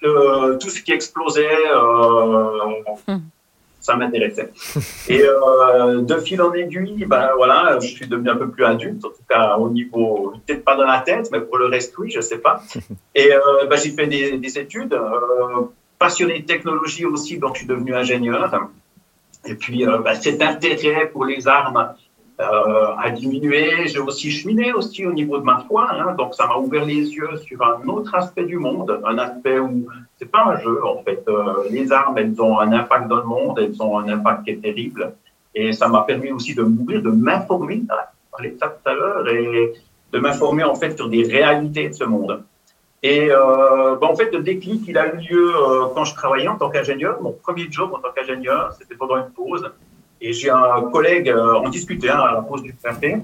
tout ce qui explosait, euh, hmm. ça m'intéressait. Et euh, de fil en aiguille, ben voilà, je suis devenu un peu plus adulte, en tout cas au niveau, peut-être pas dans la tête, mais pour le reste, oui, je sais pas. Et euh, ben, j'ai fait des, des études, passionné de technologie aussi, donc je suis devenu ingénieur. Et puis, ben, cet intérêt pour les armes a diminué. J'ai aussi cheminé aussi au niveau de ma foi, hein, donc ça m'a ouvert les yeux sur un autre aspect du monde, un aspect où c'est pas un jeu en fait. Euh, les armes, elles ont un impact dans le monde, elles ont un impact qui est terrible, et ça m'a permis aussi de m'ouvrir, de m'informer. On parlait de ça tout à l'heure, et de m'informer en fait sur des réalités de ce monde. Et euh, en fait, le déclic, il a eu lieu euh, quand je travaillais en tant qu'ingénieur. Mon premier job en tant qu'ingénieur, c'était pendant une pause. Et j'ai un collègue, euh, on discutait hein, à la pause du café,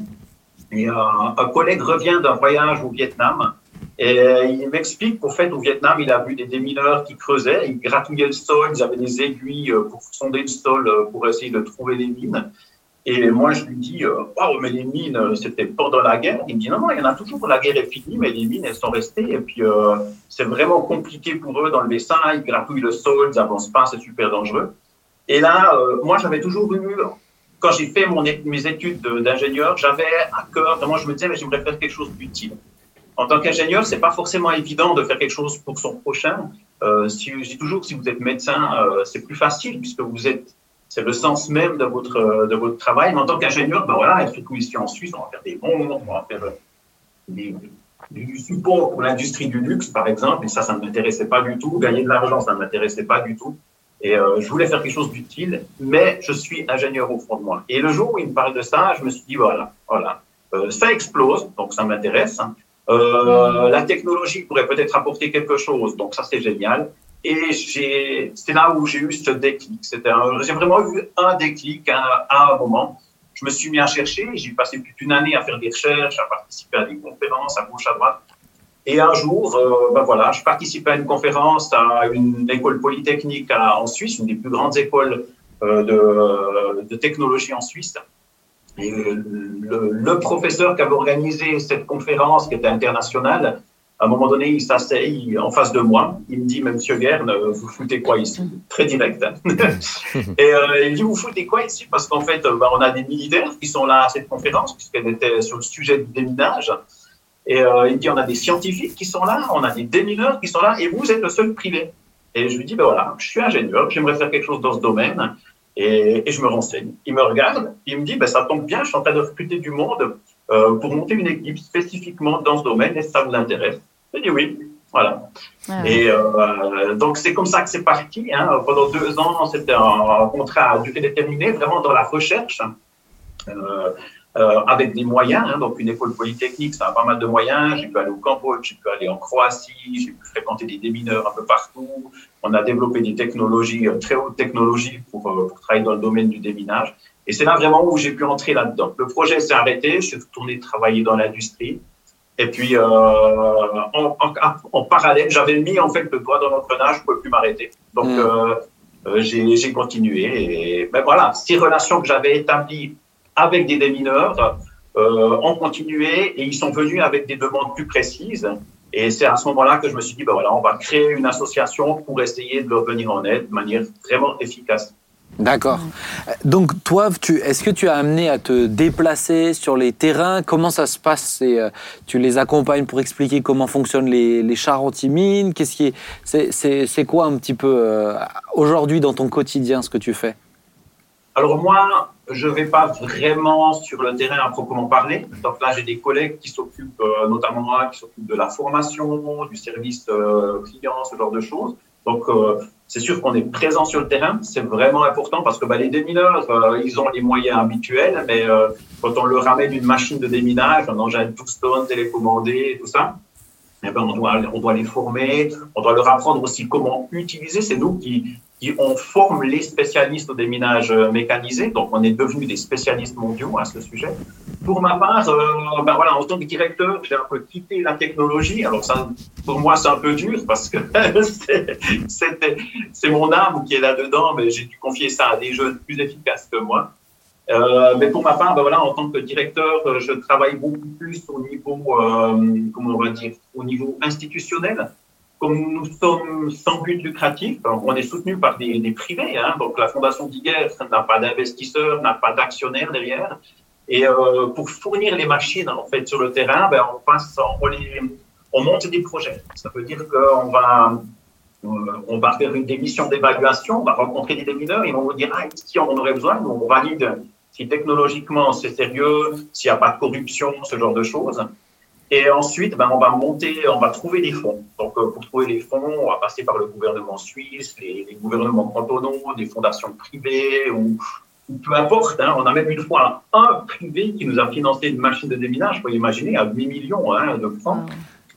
et euh, un collègue revient d'un voyage au Vietnam et il m'explique qu'au fait, au Vietnam, il a vu des démineurs qui creusaient, ils gratouillaient le sol, ils avaient des aiguilles euh, pour sonder le sol pour essayer de trouver des mines. Et moi, je lui dis, waouh, mais les mines, c'était pendant la guerre? Il me dit, non, non, il y en a toujours, la guerre est finie, mais les mines, elles sont restées. Et puis, c'est vraiment compliqué pour eux d'enlever ça. Ils gratouillent le sol, ils n'avancent pas, c'est super dangereux. Et là, euh, moi, j'avais toujours eu, quand j'ai fait mes études d'ingénieur, j'avais à cœur, vraiment, je me disais, mais j'aimerais faire quelque chose d'utile. En tant qu'ingénieur, c'est pas forcément évident de faire quelque chose pour son prochain. Euh, si, je dis toujours que si vous êtes médecin, euh, c'est plus facile puisque vous êtes, c'est le sens même de votre de votre travail. Mais en tant qu'ingénieur, ben voilà, surtout ici en Suisse, on va faire des bons, on va faire du support pour l'industrie du luxe, par exemple. Et ça, ça ne m'intéressait pas du tout. Gagner de l'argent, ça ne m'intéressait pas du tout. Et euh, je voulais faire quelque chose d'utile, mais je suis ingénieur au fond de moi. Et le jour où il me parle de ça, je me suis dit, voilà, voilà, euh, ça explose, donc ça m'intéresse. Hein. Euh, la technologie pourrait peut-être apporter quelque chose, donc ça c'est génial. Et c'est là où j'ai eu ce déclic. J'ai vraiment eu un déclic à, à, un moment. Je me suis mis à chercher, j'ai passé toute une année à faire des recherches, à participer à des conférences à gauche, à droite. Et un jour, euh, ben voilà, je participais à une conférence à une école polytechnique en Suisse, une des plus grandes écoles euh, de, de, technologie en Suisse. Et le, le, professeur qui avait organisé cette conférence, qui était internationale, à un moment donné, il s'asseye en face de moi. Il me dit, mais monsieur Guerne, vous foutez quoi ici? Très direct. Hein. et euh, il dit, vous foutez quoi ici? Parce qu'en fait, ben, on a des militaires qui sont là à cette conférence, puisqu'elle était sur le sujet du déminage. Et euh, il dit, on a des scientifiques qui sont là, on a des démineurs qui sont là, et vous êtes le seul privé. Et je lui dis, ben voilà, je suis ingénieur, j'aimerais faire quelque chose dans ce domaine, et, et, je me renseigne. Il me regarde, il me dit, ben ça tombe bien, je suis en train de recruter du monde euh, pour monter une équipe spécifiquement dans ce domaine, et ça vous intéresse Je dis oui, voilà. Et euh, donc c'est comme ça que c'est parti. Hein. Pendant deux ans, c'était un contrat à durée déterminée, vraiment dans la recherche. Euh, euh, avec des moyens. Hein, donc, une école polytechnique, ça a pas mal de moyens. J'ai pu aller au Cambodge, j'ai pu aller en Croatie, j'ai pu fréquenter des démineurs un peu partout. On a développé des technologies, euh, très hautes technologies pour, euh, pour travailler dans le domaine du déminage. Et c'est là vraiment où j'ai pu entrer là-dedans. Le projet s'est arrêté, je suis retourné travailler dans l'industrie. Et puis, euh, en, en, en, parallèle, j'avais mis en fait le doigt dans l'engrenage, je ne pouvais plus m'arrêter. Donc, mmh. euh, j'ai continué. Et ben voilà, ces relations que j'avais établies avec des démineurs euh, ont continué et ils sont venus avec des demandes plus précises. Et c'est à ce moment-là que je me suis dit, ben voilà, on va créer une association pour essayer de leur venir en aide de manière vraiment efficace. D'accord. Donc toi, est-ce que tu as amené à te déplacer sur les terrains? Comment ça se passe? Euh, Tu les accompagnes pour expliquer comment fonctionnent les, les Qu'est-ce qui est, c'est, c'est, c'est quoi un petit peu euh, aujourd'hui dans ton quotidien ce que tu fais? Alors moi, je ne vais pas vraiment sur le terrain à proprement parler. Donc là, j'ai des collègues qui s'occupent, euh, notamment moi, qui s'occupent de la formation, du service euh, client, ce genre de choses. Donc, euh, c'est sûr qu'on est présent sur le terrain. C'est vraiment important parce que bah, les démineurs, euh, ils ont les moyens habituels, mais euh, quand on leur ramène une machine de déminage, un engin Touchstone télécommandé et tout ça, eh ben, on, doit, on doit les former, on doit leur apprendre aussi comment utiliser. C'est nous qui, qui on forme les spécialistes au déminage mécanisé. Donc, on est devenus des spécialistes mondiaux à ce sujet. Pour ma part, euh, ben voilà, en tant que directeur, j'ai un peu quitté la technologie. Alors, ça, pour moi, c'est un peu dur parce que c'est mon âme qui est là-dedans, mais j'ai dû confier ça à des jeunes plus efficaces que moi. Euh, mais pour ma part, ben voilà, en tant que directeur, je travaille beaucoup plus au niveau, euh, comment on va dire, au niveau institutionnel. Comme nous sommes sans but lucratif, on est soutenu par des, privés. Hein, donc la Fondation Diguer n'a pas d'investisseurs, n'a pas d'actionnaires derrière. Et euh, pour fournir les machines en fait sur le terrain, ben, on passe, on, on monte des projets. Ça veut dire qu'on va euh, on va faire une démission d'évaluation, on va rencontrer des démineurs, ils vont vous dire ah, si on en aurait besoin, on valide si technologiquement c'est sérieux, s'il n'y a pas de corruption, ce genre de choses. Et ensuite, ben, on va monter, on va trouver des fonds. Donc, euh, pour trouver les fonds, on va passer par le gouvernement suisse, les, gouvernements cantonaux, des fondations privées ou, peu importe. Hein. On a même une fois un privé qui nous a financé une machine de déminage, vous pouvez imaginer, à 8 millions hein, de francs.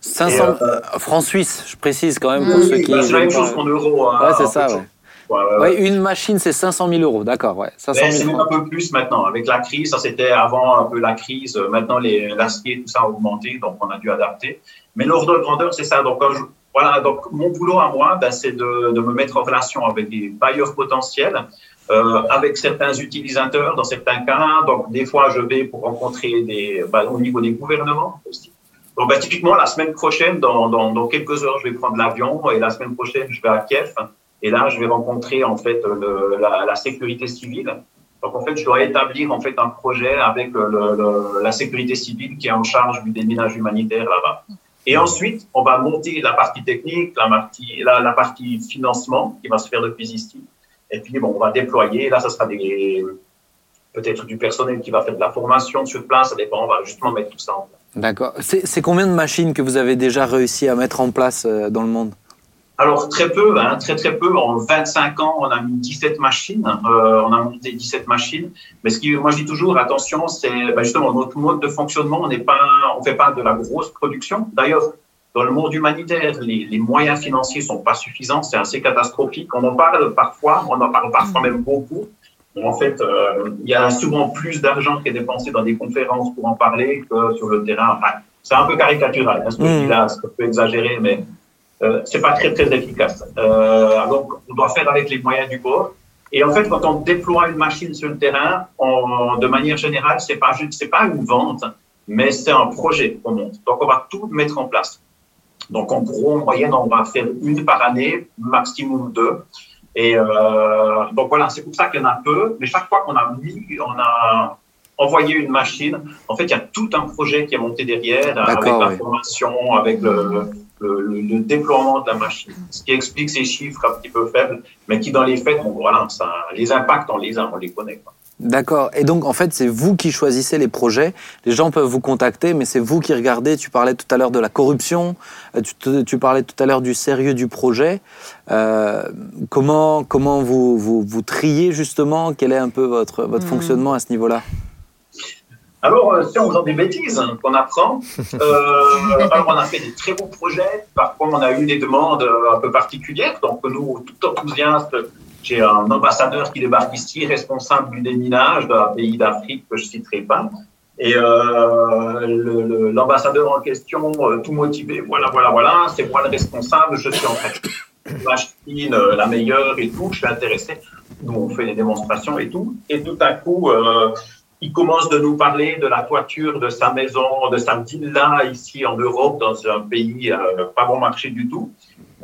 500 Et, euh, francs suisses, je précise quand même pour ceux qui. Ben, c'est la même chose qu'en euros. hein, Ouais, c'est ça, ouais. Ouais, ouais, une machine, c'est 500 000 euros, d'accord, ouais. 500 Mais 000 c'est même un peu plus maintenant. Avec la crise, ça c'était avant un peu la crise. Euh, Maintenant, les l'acier, tout ça a augmenté, donc on a dû adapter. Mais l'ordre de grandeur, c'est ça. Donc, je- voilà, donc mon boulot à moi, ben, c'est de, de me mettre en relation avec des bailleurs potentiels, euh, avec certains utilisateurs dans certains cas. Donc, des fois, je vais pour rencontrer des, ben, au niveau des gouvernements aussi. Donc, ben, typiquement, la semaine prochaine, dans, dans, dans quelques heures, je vais prendre l'avion et la semaine prochaine, je vais à Kiev. Et là, je vais rencontrer en fait le, la, la sécurité civile. Donc en fait, je dois établir en fait un projet avec le, le- la sécurité civile qui est en charge du déminage humanitaire là-bas. Et ensuite, on va monter la partie technique, la partie, la, la partie financement qui va se faire depuis ici. Et puis bon, on va déployer. Là, ça sera des peut-être du personnel qui va faire de la formation sur place. Ça dépend. On va justement mettre tout ça en place. D'accord. C'est combien de machines que vous avez déjà réussi à mettre en place euh, dans le monde? Alors très peu, hein, très très peu. En 25 ans, on a mis 17 machines, euh, on a monté 17 machines. Mais ce qui, moi je dis toujours, attention, c'est ben, justement notre mode de fonctionnement. On n'est pas, on fait pas de la grosse production. D'ailleurs, dans le monde humanitaire, les, les moyens financiers sont pas suffisants. C'est assez catastrophique. On en parle parfois, on en parle parfois même beaucoup. En fait, euh, il y a souvent plus d'argent qui est dépensé dans des conférences pour en parler que sur le terrain. Enfin, c'est un peu caricatural, hein, ce que je dis là, c'est un peu exagéré, mais euh, c'est pas très très efficace. Euh, donc, on doit faire avec les moyens du bord. Et en fait, quand on déploie une machine sur le terrain, on, de manière générale, c'est pas c'est pas une vente, mais c'est un projet qu'on monte. Donc, on va tout mettre en place. Donc, en gros, en moyenne, on va faire une par année, maximum deux. Et euh, donc voilà, c'est pour ça qu'il y en a peu. Mais chaque fois qu'on a mis, on a envoyé une machine, en fait, il y a tout un projet qui est monté derrière, avec oui. formation, avec le, le, le- le déploiement de la machine. Ce qui explique ces chiffres un petit peu faibles, mais qui, dans les faits, bon, voilà, ça, les impacts, on les a, on les connaît. Quoi. D'accord. Et donc, en fait, c'est vous qui choisissez les projets. Les gens peuvent vous contacter, mais c'est vous qui regardez. Tu parlais tout à l'heure de la corruption. euh, Tu, te- tu parlais tout à l'heure du sérieux du projet. Euh, comment comment vous, vous, vous triez justement? Quel est un peu votre, votre Mhm. fonctionnement à ce niveau-là? Alors, si on faisant des bêtises hein, qu'on apprend, euh, alors on a fait des très beaux projets. Parfois, on a eu des demandes euh, un peu particulières. Donc, nous, tout enthousiaste, j'ai un ambassadeur qui débarque ici, responsable du déminage d'un pays d'Afrique que je citerai pas. Et euh, l'ambassadeur en question, euh, tout motivé, voilà, voilà, voilà, c'est moi le responsable, je suis en de machine euh, la meilleure et tout, je suis intéressé. Nous, on fait des démonstrations et tout. Et tout à coup, euh, il commence de nous parler de la toiture de sa maison, de sa villa ici en Europe, dans un pays pas bon marché du tout.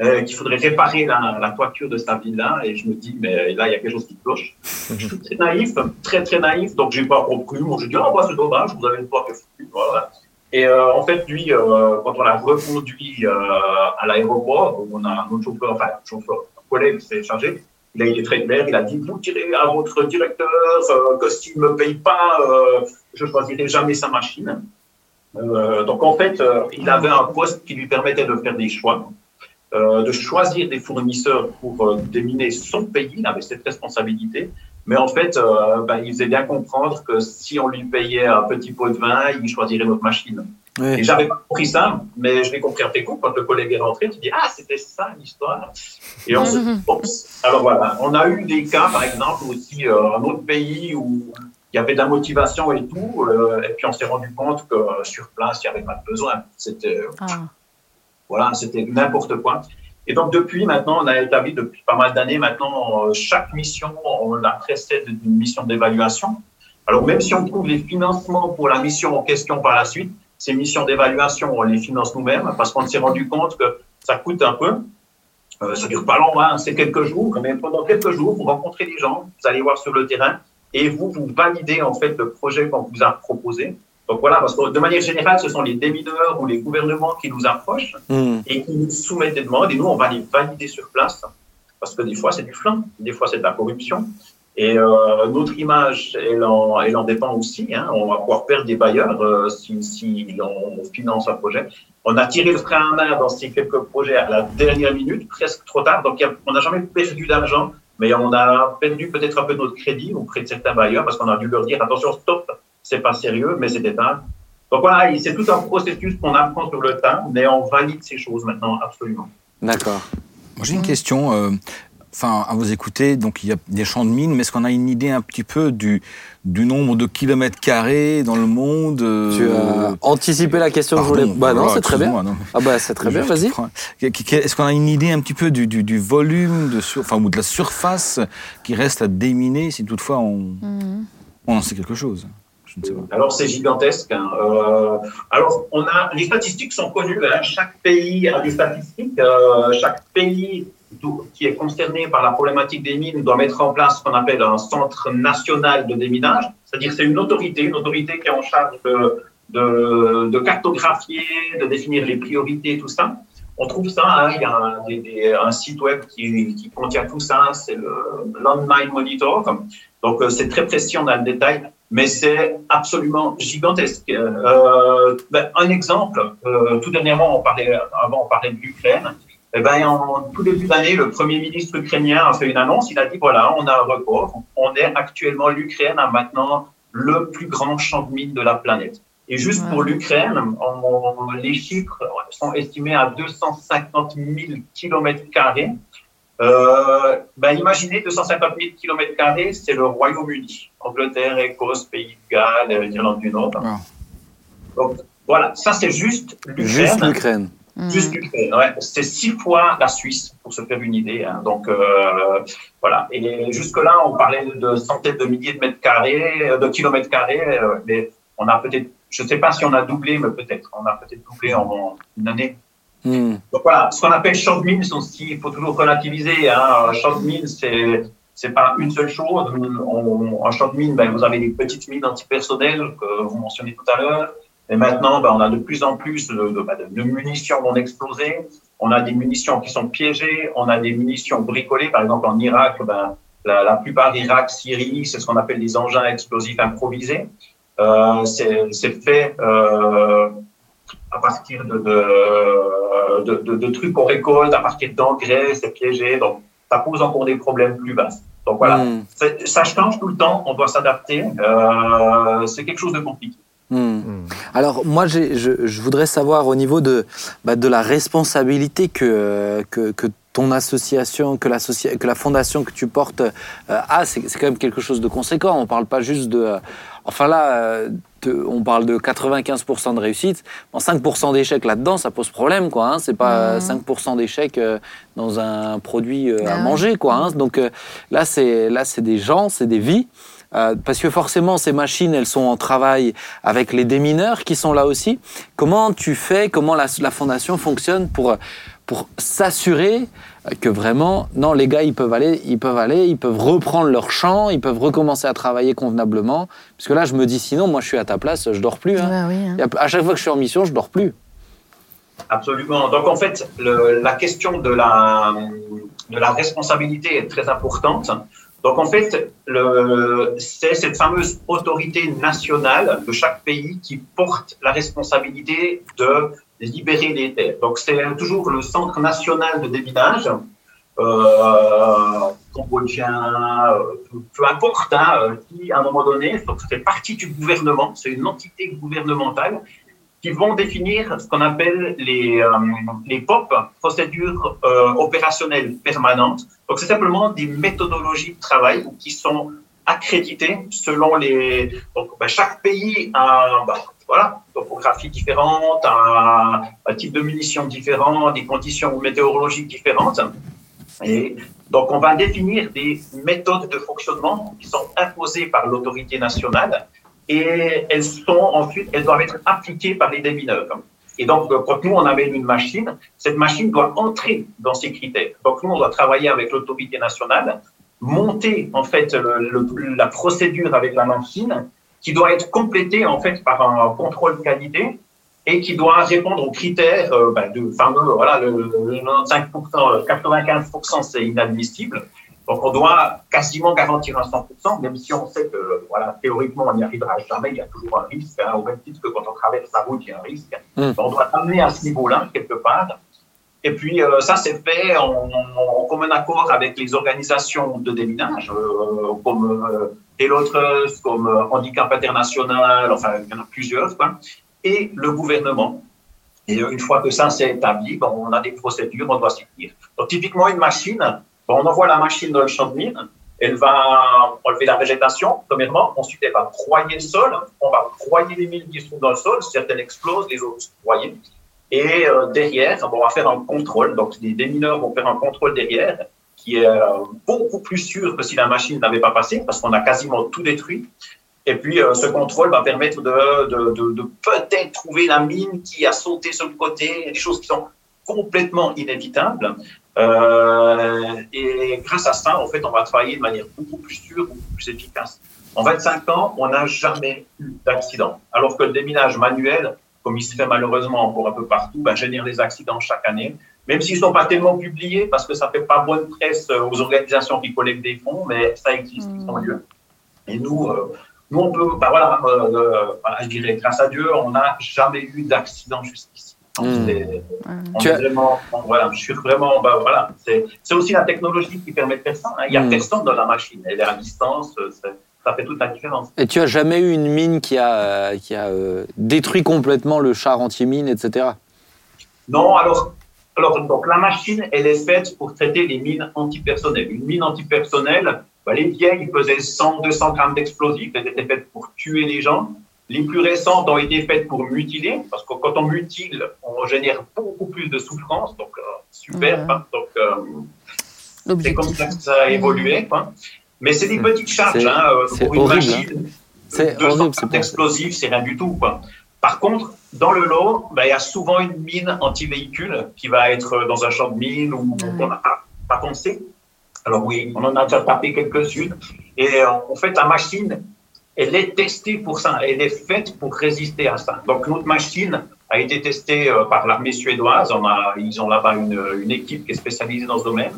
Euh, qu'il faudrait réparer la, toiture de sa villa. Et je me dis, mais là, il y a quelque chose qui cloche. Je suis très naïf, très, très naïf. Donc, j'ai pas compris. Moi, je dis, ah, bah, c'est dommage, vous avez une toiture Voilà. Et euh, en fait, lui, euh, quand on l'a reconduit à l'aéroport, on a un autre chauffeur, enfin, chauffeur, un collègue qui s'est chargé, il a été très clair, il a dit, vous direz à votre directeur que s'il ne me paye pas, je choisirai jamais sa machine. donc en fait, il avait un poste qui lui permettait de faire des choix. Euh, de choisir des fournisseurs pour euh, déminer son pays, il avait cette responsabilité. Mais en fait, euh, ben, il faisait bien comprendre que si on lui payait un petit pot de vin, il choisirait notre machine. Oui. Et j'avais pas compris ça, mais je l'ai compris après coup quand le collègue est rentré. Tu dis ah c'était ça l'histoire. Et on se Alors voilà, on a eu des cas par exemple aussi euh, un autre pays où il y avait de la motivation et tout, euh, et puis on s'est rendu compte que sur place il n'y avait pas de besoin. C'était ah. Voilà, c'était n'importe quoi. Et donc, depuis maintenant, on a établi depuis pas mal d'années maintenant, euh, chaque mission, on la précède d'une mission d'évaluation. Alors, même si on trouve les financements pour la mission en question par la suite, ces missions d'évaluation, on les finance nous-mêmes parce qu'on s'est rendu compte que ça coûte un peu. Euh, ça dure pas longtemps, hein, c'est quelques jours, mais pendant quelques jours, vous rencontrez des gens, vous allez voir sur le terrain et vous, vous validez en fait le projet qu'on vous a proposé. Donc voilà, parce que de manière générale, ce sont les démineurs ou les gouvernements qui nous approchent mm. et qui nous soumettent des demandes et nous, on va les valider sur place parce que des fois, c'est du flanc, des fois, c'est de la corruption. Et euh, notre image, elle en, elle en dépend aussi. Hein. On va pouvoir perdre des bailleurs euh, si, si on finance un projet. On a tiré le frein à main dans ces quelques projets à la dernière minute, presque trop tard. Donc, on n'a jamais perdu d'argent, mais on a perdu peut-être un peu notre crédit auprès de certains bailleurs parce qu'on a dû leur dire attention, stop, c'est pas sérieux, mais c'était pas. Donc voilà, c'est tout un processus qu'on apprend sur le tas, mais on valide ces choses maintenant absolument. D'accord. J'ai une question. Euh, enfin, à vous écouter, donc il y a des champs de mines, mais est-ce qu'on a une idée un petit peu du, du nombre de kilomètres carrés dans le monde euh, Tu as anticipé la question que je voulais. Bah non, c'est très bien. Ah bah c'est très bien, vas-y. Est-ce qu'on a une idée un petit peu du, du, du volume, de sur... enfin, ou de la surface qui reste à déminer si toutefois on, mmh. on en sait quelque chose? Alors c'est gigantesque. Hein. Euh, alors on a les statistiques sont connues. Hein. Chaque pays a des statistiques. Euh, chaque pays qui est concerné par la problématique des mines doit mettre en place ce qu'on appelle un centre national de déminage. C'est-à-dire c'est une autorité, une autorité qui est en charge de, cartographier, de définir les priorités, tout ça. On trouve ça, hein, il y a un, site web qui, contient tout ça, c'est le Landmine Monitor. Donc c'est très précis, on a le détail mais c'est absolument gigantesque. Euh, ben, un exemple, euh, tout dernièrement, on parlait, avant on parlait de l'Ukraine. Eh ben, en tout début d'année, le Premier ministre ukrainien a fait une annonce. Il a dit voilà, on a un record. On est actuellement, l'Ukraine a maintenant le plus grand champ de mines de la planète. Et juste pour l'Ukraine, les chiffres sont estimés à 250 000 kilomètres carrés. Euh, ben imaginez 250 000 km, c'est le Royaume-Uni. Angleterre, Écosse, Pays de Galles, euh, Irlande du Nord. Donc voilà, ça c'est juste l'Ukraine. Juste l'Ukraine. Juste l'Ukraine, ouais. C'est six fois la Suisse, pour se faire une idée. Hein. Donc euh, voilà. Et jusque-là, on parlait de centaines de milliers de mètres carrés, euh, de kilomètres carrés, mais on a peut-être, je ne sais pas si on a doublé, mais peut-être, on a peut-être doublé en une année. Hmm. Donc voilà, ce qu'on appelle short mine, il faut toujours relativiser. Hein. Short mine, c'est c'est pas une seule chose. en short mine, ben, vous avez des petites mines antipersonnelles que vous mentionnez tout à l'heure. Et maintenant, ben, on a de plus en plus de, de, ben, de, munitions non explosées. On a des munitions qui sont piégées. On a des munitions bricolées. Par exemple, en Irak, ben, la, plupart d'Irak, Syrie, c'est ce qu'on appelle des engins explosifs improvisés. Euh, c'est fait euh, à partir de, de, de, de, trucs qu'on récolte, à partir d'engrais, c'est piégé. Donc, ça pose encore des problèmes plus vastes. Donc voilà, hmm. ça change tout le temps, on doit s'adapter. Euh, c'est quelque chose de compliqué. Hmm. Alors moi, je, je, voudrais savoir au niveau de, bah, de la responsabilité que, que, que ton association, que, que la fondation que tu portes euh, a, c'est quand même quelque chose de conséquent. On ne parle pas juste de... Euh, enfin là, euh, on parle de 95% de réussite. En 5% d'échecs là-dedans, ça pose problème, quoi. Hein. C'est pas 5% mmh. d'échecs dans un produit à ah manger, quoi. Hein. Donc là, c'est là, c'est des gens, c'est des vies. parce que forcément, ces machines, elles sont en travail avec les démineurs qui sont là aussi. Comment tu fais Comment la, la fondation fonctionne pour pour s'assurer que vraiment, non, les gars, ils peuvent aller, ils peuvent aller, ils peuvent reprendre leur champ, ils peuvent recommencer à travailler convenablement. Parce que là, je me dis, sinon, moi, je suis à ta place, je dors plus. hein. Oui, hein. À chaque fois que je suis en mission, je dors plus. Absolument. Donc en fait, le- la question de la, de la responsabilité est très importante. Donc en fait, le- c'est cette fameuse autorité nationale de chaque pays qui porte la responsabilité de libérer les terres. Donc c'est toujours le Centre national de déminage, euh, cambodgien, euh, peu, importe, hein, euh, qui à un moment donné, donc, fait partie du gouvernement, c'est une entité gouvernementale qui vont définir ce qu'on appelle les, euh, les POP, procédures opérationnelles permanentes. Donc, c'est simplement des méthodologies de travail qui sont accréditées selon les. Donc, ben, chaque pays a ben, voilà, topographie différente, un, type de munitions différent, des conditions météorologiques différentes. Et donc, on va définir des méthodes de fonctionnement qui sont imposées par l'autorité nationale et elles sont ensuite, elles doivent être appliquées par les démineurs. Et donc, euh, quand nous, on amène une machine, cette machine doit entrer dans ces critères. Donc, nous, on doit travailler avec l'autorité nationale, monter, en fait, la procédure avec la machine, qui doit être complétée, en fait, par un contrôle qualité et qui doit répondre aux critères euh, ben, de fameux, voilà, le, le 95%, euh, 95%, c'est inadmissible. Donc, on doit quasiment garantir un 100%, même si on sait que, voilà, théoriquement, on n'y arrivera jamais, il y a toujours un risque, hein, au même titre que quand on traverse la route, il y a un risque. Mm. On doit amener à ce niveau-là, quelque part. Et puis, euh, ça, c'est fait en, en commun accord avec les organisations de déminage, euh, comme euh, Télotres, comme euh, Handicap International, enfin, il y en a plusieurs, quoi, et le gouvernement. Et euh, une fois que ça c'est établi, bon, on a des procédures, on doit s'y tenir. Donc, typiquement, une machine, bon, on envoie la machine dans le champ de mine, elle va enlever la végétation, premièrement, ensuite elle va broyer le sol, on va broyer les mines qui sont dans le sol, certaines explosent, les autres broyées. Et euh, derrière, on va faire un contrôle, donc les démineurs vont faire un contrôle derrière, qui est euh, beaucoup plus sûr que si la machine n'avait pas passé, parce qu'on a quasiment tout détruit. Et puis, euh, ce contrôle va permettre de, peut-être trouver la mine qui a sauté sur le côté, des choses qui sont complètement inévitables. Et grâce à ça, en fait, on va travailler de manière beaucoup plus sûre, beaucoup plus efficace. En 25 ans, on n'a jamais eu d'accident. Alors que le déminage manuel, comme il se fait malheureusement encore un peu partout, ben, génère des accidents chaque année. Même s'ils ne sont pas tellement publiés, parce que ça ne fait pas bonne presse euh, aux organisations qui collectent des fonds, mais ça existe, ils ont lieu. Et nous, euh, nous, on peut, ben voilà, euh, euh, voilà, je dirais, grâce à Dieu, on n'a jamais eu d'accident jusqu'ici. Mm. on est as- vraiment, voilà, je suis vraiment, ben voilà, c'est aussi la technologie qui permet de faire ça. hein. Il n'y a Mm. personne dans la machine, elle est à distance, euh, ça fait toute la différence. Et tu as jamais eu une mine qui a, euh, qui a euh, détruit complètement le char anti-mine, etc. Non, alors, alors donc, la machine, elle est faite pour traiter les mines antipersonnelles. Une mine antipersonnelle, ben, les vieilles faisaient 100, 200 grammes d'explosifs, elles étaient faites pour tuer les gens. Les plus récentes ont été faites pour mutiler, parce que quand on mutile, on génère beaucoup plus de souffrance, donc euh, super. Hein. donc, euh, c'est comme ça que ça a évolué. Quoi. Mais c'est des petites charges. C'est- Hein, c'est pour une horrible, machine, C'est 200 horrible, c'est d'explosifs, c'est rien du tout. Quoi. Par contre, dans le lot, ben, il y a souvent une mine anti-véhicule qui va être dans un champ de mine ou Ouais. on n'a pas, pas pensé. Alors oui, on en a déjà tapé quelques-unes. Et euh, en fait, la machine, elle est testée pour ça. Elle est faite pour résister à ça. Donc notre machine a été testée euh, par l'armée suédoise. On a, ils ont là-bas une, une équipe qui est spécialisée dans ce domaine.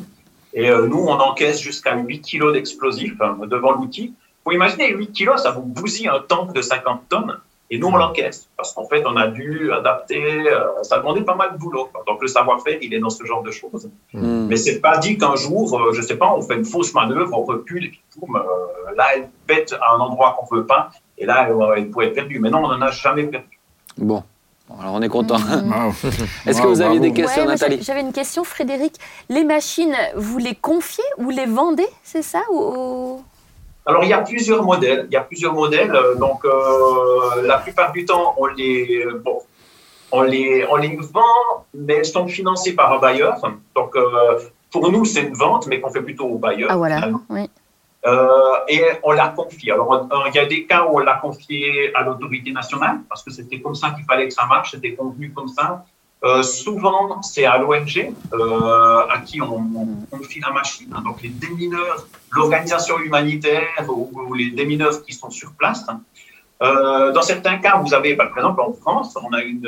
Et euh, nous, on encaisse jusqu'à 8 kilos d'explosifs hein, devant l'outil. Vous imaginez, 8 kilos, ça vous bousille un tank de 50 tonnes. Et nous, on l'encaisse. Parce qu'en fait, on a dû adapter. euh, ça demandait pas mal de boulot. Donc, le savoir-faire, il est dans ce genre de choses. Hmm. Mais c'est pas dit qu'un jour, euh, je sais pas, on fait une fausse manœuvre, on recule, et puis boum, euh, là, elle pète à un endroit qu'on veut pas. Et là, elle, elle pourrait être perdue. Mais non, on n'en a jamais perdu. Bon. Bon, alors on est content. Wow. Est-ce que Wow, vous aviez bravo. des questions, Ouais, Nathalie j'avais- une question, Frédéric. Les machines, vous les confiez ou les vendez, c'est ça ou... Alors, il y a plusieurs modèles. Il y a plusieurs modèles. euh, Donc, euh, la plupart du temps, on les, bon, on les, on les vend, mais elles sont financées par un bailleur. Donc, euh, pour nous, c'est une vente, mais qu'on fait plutôt au bailleur. Ah voilà, finalement. oui. Euh, et on l'a confié. Alors, on- il y a des cas où on l'a confié à l'autorité nationale, parce que c'était comme ça qu'il fallait que ça marche, c'était convenu comme ça. Euh, souvent, c'est à l'ONG euh, à qui on, on confie la machine. hein. Donc, les démineurs, l'organisation humanitaire ou, ou les démineurs qui sont sur place. Euh, dans certains cas, vous avez, par exemple, en France, on a une,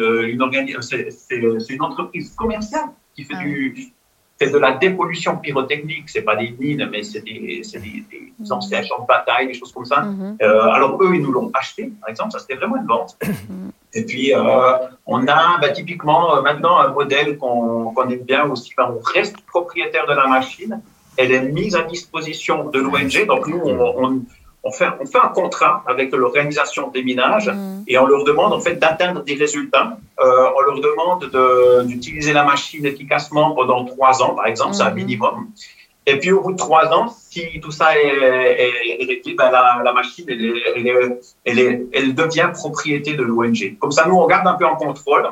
c'est une entreprise commerciale qui fait Ah du, c'est de la dépollution pyrotechnique. C'est pas des mines, mais c'est des, c'est des, des anciens champs de bataille, des choses comme ça. Mhm. Euh, alors eux, ils nous l'ont acheté, par exemple, ça c'était vraiment une vente. Et puis euh, on a bah, typiquement euh, maintenant un modèle qu'on qu'on aime bien aussi. Bah, on reste propriétaire de la machine, elle est mise à disposition de l'ONG. Donc nous, on, on, on fait, on fait un contrat avec l'organisation des minages Mhm. et on leur demande en fait d'atteindre des résultats. Euh, on leur demande de- d'utiliser la machine efficacement pendant trois ans, par exemple, c'est un Mhm. minimum. Et puis au bout de trois ans, si tout ça est, est- est réglé, ben, la, la machine elle, devient propriété de l'ONG. Comme ça, nous on garde un peu en contrôle.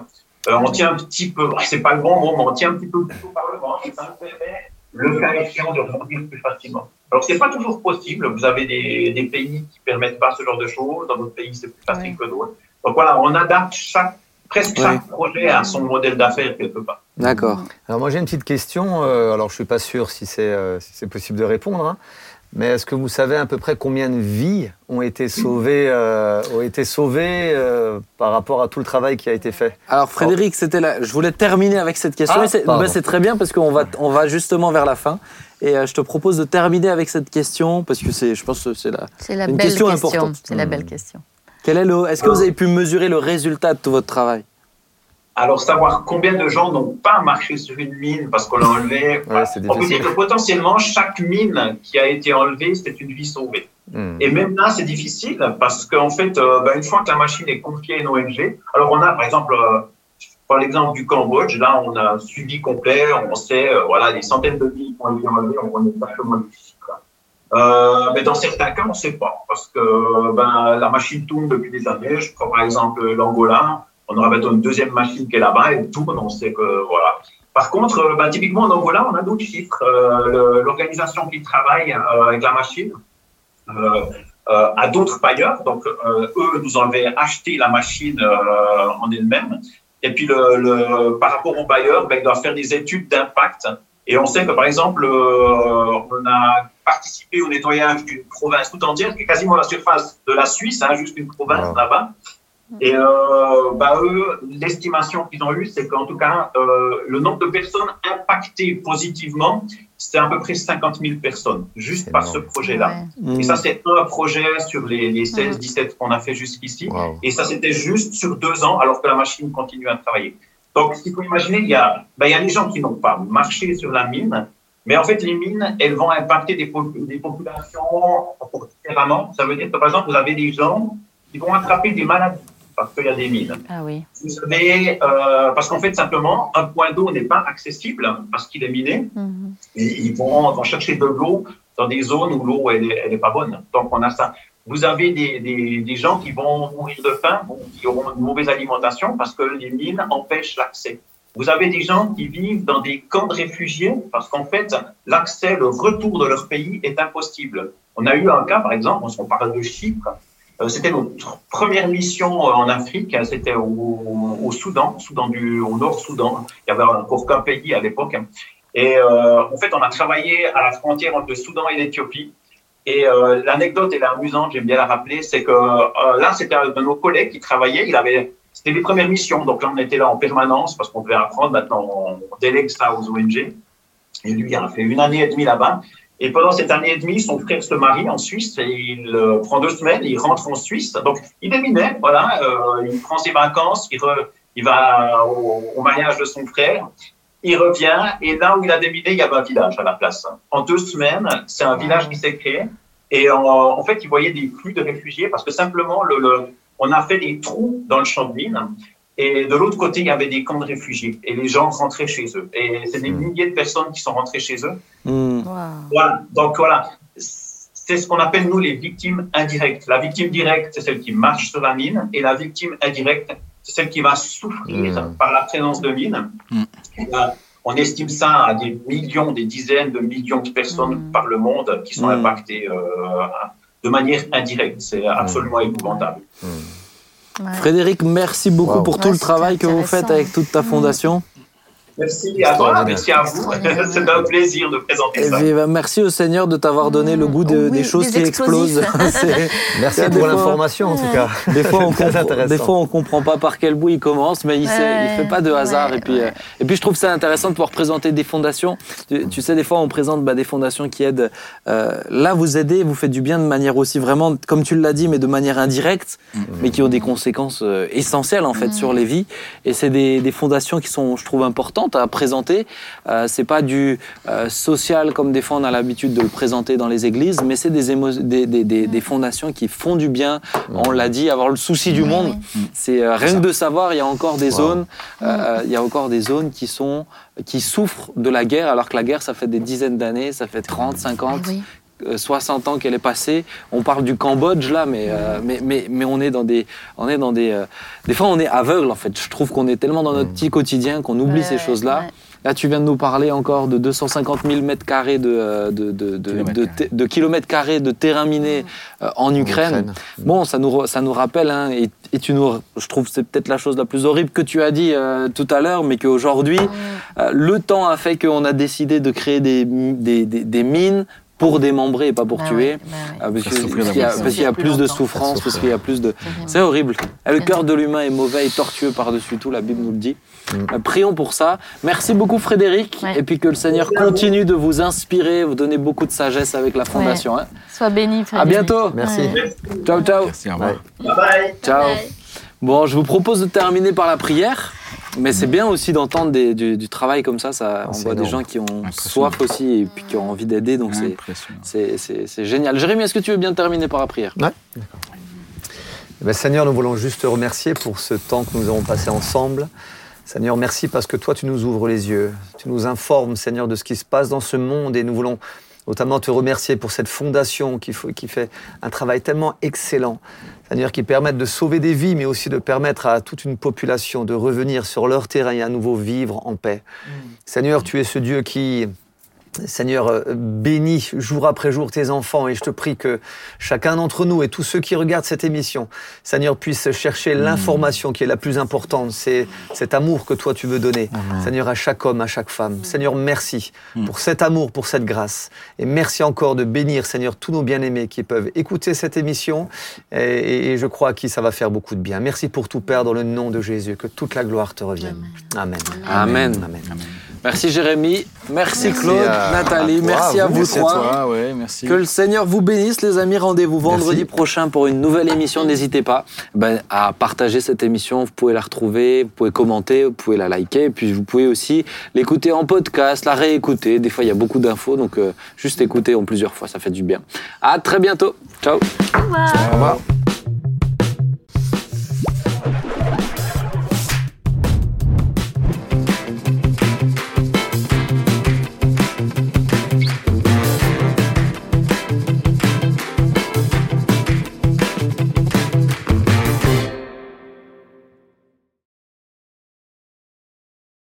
Euh, on tient un petit peu, c'est pas le bon mot, mais on tient un petit peu par le nous permet, le cas échéant, de rebondir plus facilement. Alors c'est pas toujours possible. Vous avez des, des pays qui permettent pas ce genre de choses. Dans d'autres pays, c'est plus facile que d'autres. Donc voilà, on adapte chaque, presque Ouais. chaque projet à son modèle d'affaires quelque part. D'accord. Alors moi j'ai une petite question, euh, alors je suis pas sûr si c'est euh, si possible de répondre, hein, mais est-ce que vous savez à peu près combien de vies ont été sauvées, euh, ont été sauvées euh, par rapport à tout le travail qui a été fait? Alors Frédéric, c'était là. Je voulais terminer avec cette question. Ah, c'est très bien parce qu'on va, on va justement vers la fin. Et euh, je te propose de terminer avec cette question parce que c'est, je pense que c'est la. C'est la Une belle question question. importante. C'est la Hmm. belle question. Quel est le Est-ce que vous avez pu mesurer le résultat de tout votre travail? Alors, savoir combien de gens n'ont pas marché sur une mine parce qu'on l'a enlevé. Ouais, c'est On peut dire que potentiellement, chaque mine qui a été enlevée, c'est une vie sauvée. Hmm. Et même là, c'est difficile parce qu'en fait, euh, bah, une fois que la machine est confiée à une ONG, alors on a par exemple, euh, par l'exemple du Cambodge, là, on a un suivi complet, on sait, euh, voilà, des centaines de vies qui ont été enlevées, on connaît exactement les chiffres. Euh, mais dans certains cas, on ne sait pas parce que ben, la machine tourne depuis des années. Je prends par exemple l'Angola, on aura bientôt une deuxième machine qui est là-bas, elle tourne, on sait que voilà. Par contre, euh, ben, typiquement en Angola, on a d'autres chiffres. Euh, L'organisation qui travaille euh, avec la machine, euh, à d'autres bailleurs. Donc, eux nous avaient acheté la machine en elle-même. Et puis, le, le, par rapport aux bailleurs, ben, ils doivent faire des études d'impact. Et on sait que, par exemple, on a participé au nettoyage d'une province tout entière, qui est quasiment la surface de la Suisse, hein, juste une province là-bas. Et euh, bah, eux, l'estimation qu'ils ont eue, c'est qu'en tout cas, euh, le nombre de personnes impactées positivement, c'était à peu près 50 000 personnes, juste par ce projet-là. Ouais. Et ça, c'est un projet sur les, les 16, 17 qu'on a fait jusqu'ici. Et ça, c'était juste sur deux ans, alors que la machine continue à travailler. Donc, ce qu'il faut imaginer, il y a, ben, il y a les gens qui n'ont pas marché sur la mine, mais en fait, les mines, elles vont impacter des, po- des populations différemment. Ça veut dire que, par exemple, vous avez des gens qui vont attraper des maladies parce qu'il y a des mines. Ah oui. Vous savez, euh, parce qu'en fait, simplement, un point d'eau n'est pas accessible parce qu'il est miné. Mhm. Et ils vont, vont chercher de l'eau dans des zones où l'eau elle, est- elle est pas bonne. Donc on a ça. Vous avez des, des, des gens qui vont mourir de faim, qui auront une mauvaise alimentation parce que les mines empêchent l'accès. Vous avez des gens qui vivent dans des camps de réfugiés parce qu'en fait, l'accès, le retour de leur pays est impossible. On a eu un cas, par exemple, on parle de Chypre. Euh, C'était notre première mission euh, en Afrique. hein, C'était au, Soudan, Soudan du, au Nord-Soudan. Il y avait encore qu'un pays à l'époque. Et euh, en fait, on a travaillé à la frontière entre le Soudan et l'Éthiopie. Et l'anecdote, elle est amusante, j'aime bien la rappeler, c'est que là, c'était un de nos collègues qui travaillait. Il avait, c'était les premières missions, donc là, on était là en permanence parce qu'on devait apprendre. Maintenant, on délègue ça aux ONG. Et lui, il a fait une année et demie là-bas. Et pendant cette année et demie, son frère se marie en Suisse et il euh, prend deux semaines, il rentre en Suisse. Donc, il est voilà, euh, il prend ses vacances, il, va au, mariage de son frère. Il revient et là où il a déminé, il y avait un village à la place. En deux semaines, c'est un village qui s'est créé. Et en, fait, il voyait des flux de réfugiés parce que simplement, le, le- on a fait des trous dans le champ de mine. Et de l'autre côté, il y avait des camps de réfugiés. Et les gens rentraient chez eux. Et c'est des Hmm. milliers de personnes qui sont rentrées chez eux. Hmm. Wow. Voilà. Donc voilà. C'est ce qu'on appelle, nous, les victimes indirectes. La victime directe, c'est celle qui marche sur la mine. Et la victime indirecte, c'est celle qui va souffrir Mm. par la présence de mine. Là, on estime ça à des millions, des dizaines de millions de personnes par le monde qui sont impactées euh, de manière indirecte. C'est absolument épouvantable. Ouais. Frédéric, merci beaucoup Wow. pour tout Ouais, le travail que vous faites avec toute ta fondation. Merci à toi, merci à vous. C'est un plaisir de présenter Et ça. bah, merci au Seigneur de t'avoir donné le goût de- Oui, des choses des qui explosent. Merci Il pour fois- l'information en tout cas. Des fois, on comprend, intéressant. des fois, on comprend pas par quel bout il commence, mais il, sait, il Ouais, fait pas de hasard. ouais, et, puis, ouais. euh, et puis, je trouve ça intéressant de pouvoir présenter des fondations. Tu, tu sais, des fois, on présente bah, des fondations qui aident. euh, là, vous aidez, vous faites du bien de manière aussi vraiment, comme tu l'as dit, mais de manière indirecte, mais qui ont des conséquences euh, essentielles en fait sur les vies. Et c'est des, des fondations qui sont, je trouve, importantes à présenter. Euh, c'est pas du euh, social comme des fois on a l'habitude de le présenter dans les églises, mais c'est des, émo- des, des, des, des fondations qui font du bien. On l'a dit, avoir le souci du monde. C'est euh, rien que de savoir, il y a encore des Wow. zones, euh, il y a encore des zones qui sont qui souffrent de la guerre, alors que la guerre, ça fait des dizaines d'années, ça fait 30, 50, Ah oui. Euh, 60 ans qu'elle est passée. On parle du Cambodge là, mais, euh, mais, mais, mais on est dans des, on est dans des, euh, des fois on est aveugle en fait. Je trouve qu'on est tellement dans notre petit quotidien qu'on oublie Ouais, ces ouais, choses-là. ouais. Là, tu viens de nous parler encore de 250 000 mètres carrés de, euh, de, de, de, Kilomètres de, carrés. de kilomètres carrés de terrain miné euh, en Ukraine. Ukraine. Bon, ça nous, ça nous rappelle, hein, et, et tu nous, je trouve que c'est peut-être la chose la plus horrible que tu as dit euh, tout à l'heure, mais qu'aujourd'hui, euh, le temps a fait qu'on a décidé de créer des, des, des, des mines pour démembrer et pas pour Bah tuer. ouais, bah ouais. Parce qu'il y a, parce y plus plus de souffrance, parce qu'il y a plus de... C'est horrible. Et le cœur de l'humain est mauvais et tortueux par-dessus tout, la Bible nous le dit. Mm. Euh, Prions pour ça. Merci beaucoup Frédéric, Ouais. et puis que le Seigneur continue de vous inspirer, vous donner beaucoup de sagesse avec la fondation. hein. Sois béni, À Frédéric. bientôt. Merci. Ouais. Ciao, ciao. Merci, au revoir. Bye bye. Ciao. Bye. Bon, je vous propose de terminer par la prière. Mais c'est bien aussi d'entendre des- du, du travail comme ça. ça on c'est voit des énorme. gens qui ont soif aussi et puis qui ont envie d'aider. Donc c'est- Impressionnant. c'est c'est- c'est génial. Jérémy, est-ce que tu veux bien terminer par la prière? Eh ben, Seigneur, nous voulons juste te remercier pour ce temps que nous avons passé ensemble. Seigneur, merci parce que toi, tu nous ouvres les yeux. Tu nous informes, Seigneur, de ce qui se passe dans ce monde et nous voulons notamment te remercier pour cette fondation qui fait un travail tellement excellent. Seigneur, qui permettent de sauver des vies, mais aussi de permettre à toute une population de revenir sur leur terrain et à nouveau vivre en paix. Seigneur, tu es ce Dieu qui, Seigneur, euh, bénis jour après jour tes enfants et je te prie que chacun d'entre nous et tous ceux qui regardent cette émission, Seigneur, puissent chercher l'information qui est la plus importante, c'est cet amour que toi tu veux donner, Seigneur, à chaque homme, à chaque femme. Seigneur, merci pour cet amour, pour cette grâce et merci encore de bénir, Seigneur, tous nos bien-aimés qui peuvent écouter cette émission et, et- et je crois à qui ça va faire beaucoup de bien. Merci pour tout, Père, dans le nom de Jésus, que toute la gloire te revienne. Amen. Amen. Amen. Merci Jérémy, merci, Merci Claude, à- Nathalie, à toi, merci à à vous, vous Merci à trois. toi, ouais, merci. Que le Seigneur vous bénisse, les amis. Rendez-vous vendredi Merci. prochain pour une nouvelle émission. N'hésitez pas ben, à partager cette émission. Vous pouvez la retrouver, vous pouvez commenter, vous pouvez la liker. Et puis vous pouvez aussi l'écouter en podcast, la réécouter. Des fois, il y a beaucoup d'infos, donc euh, juste écouter en plusieurs fois, ça fait du bien. À très bientôt. Ciao. Au revoir. Au revoir.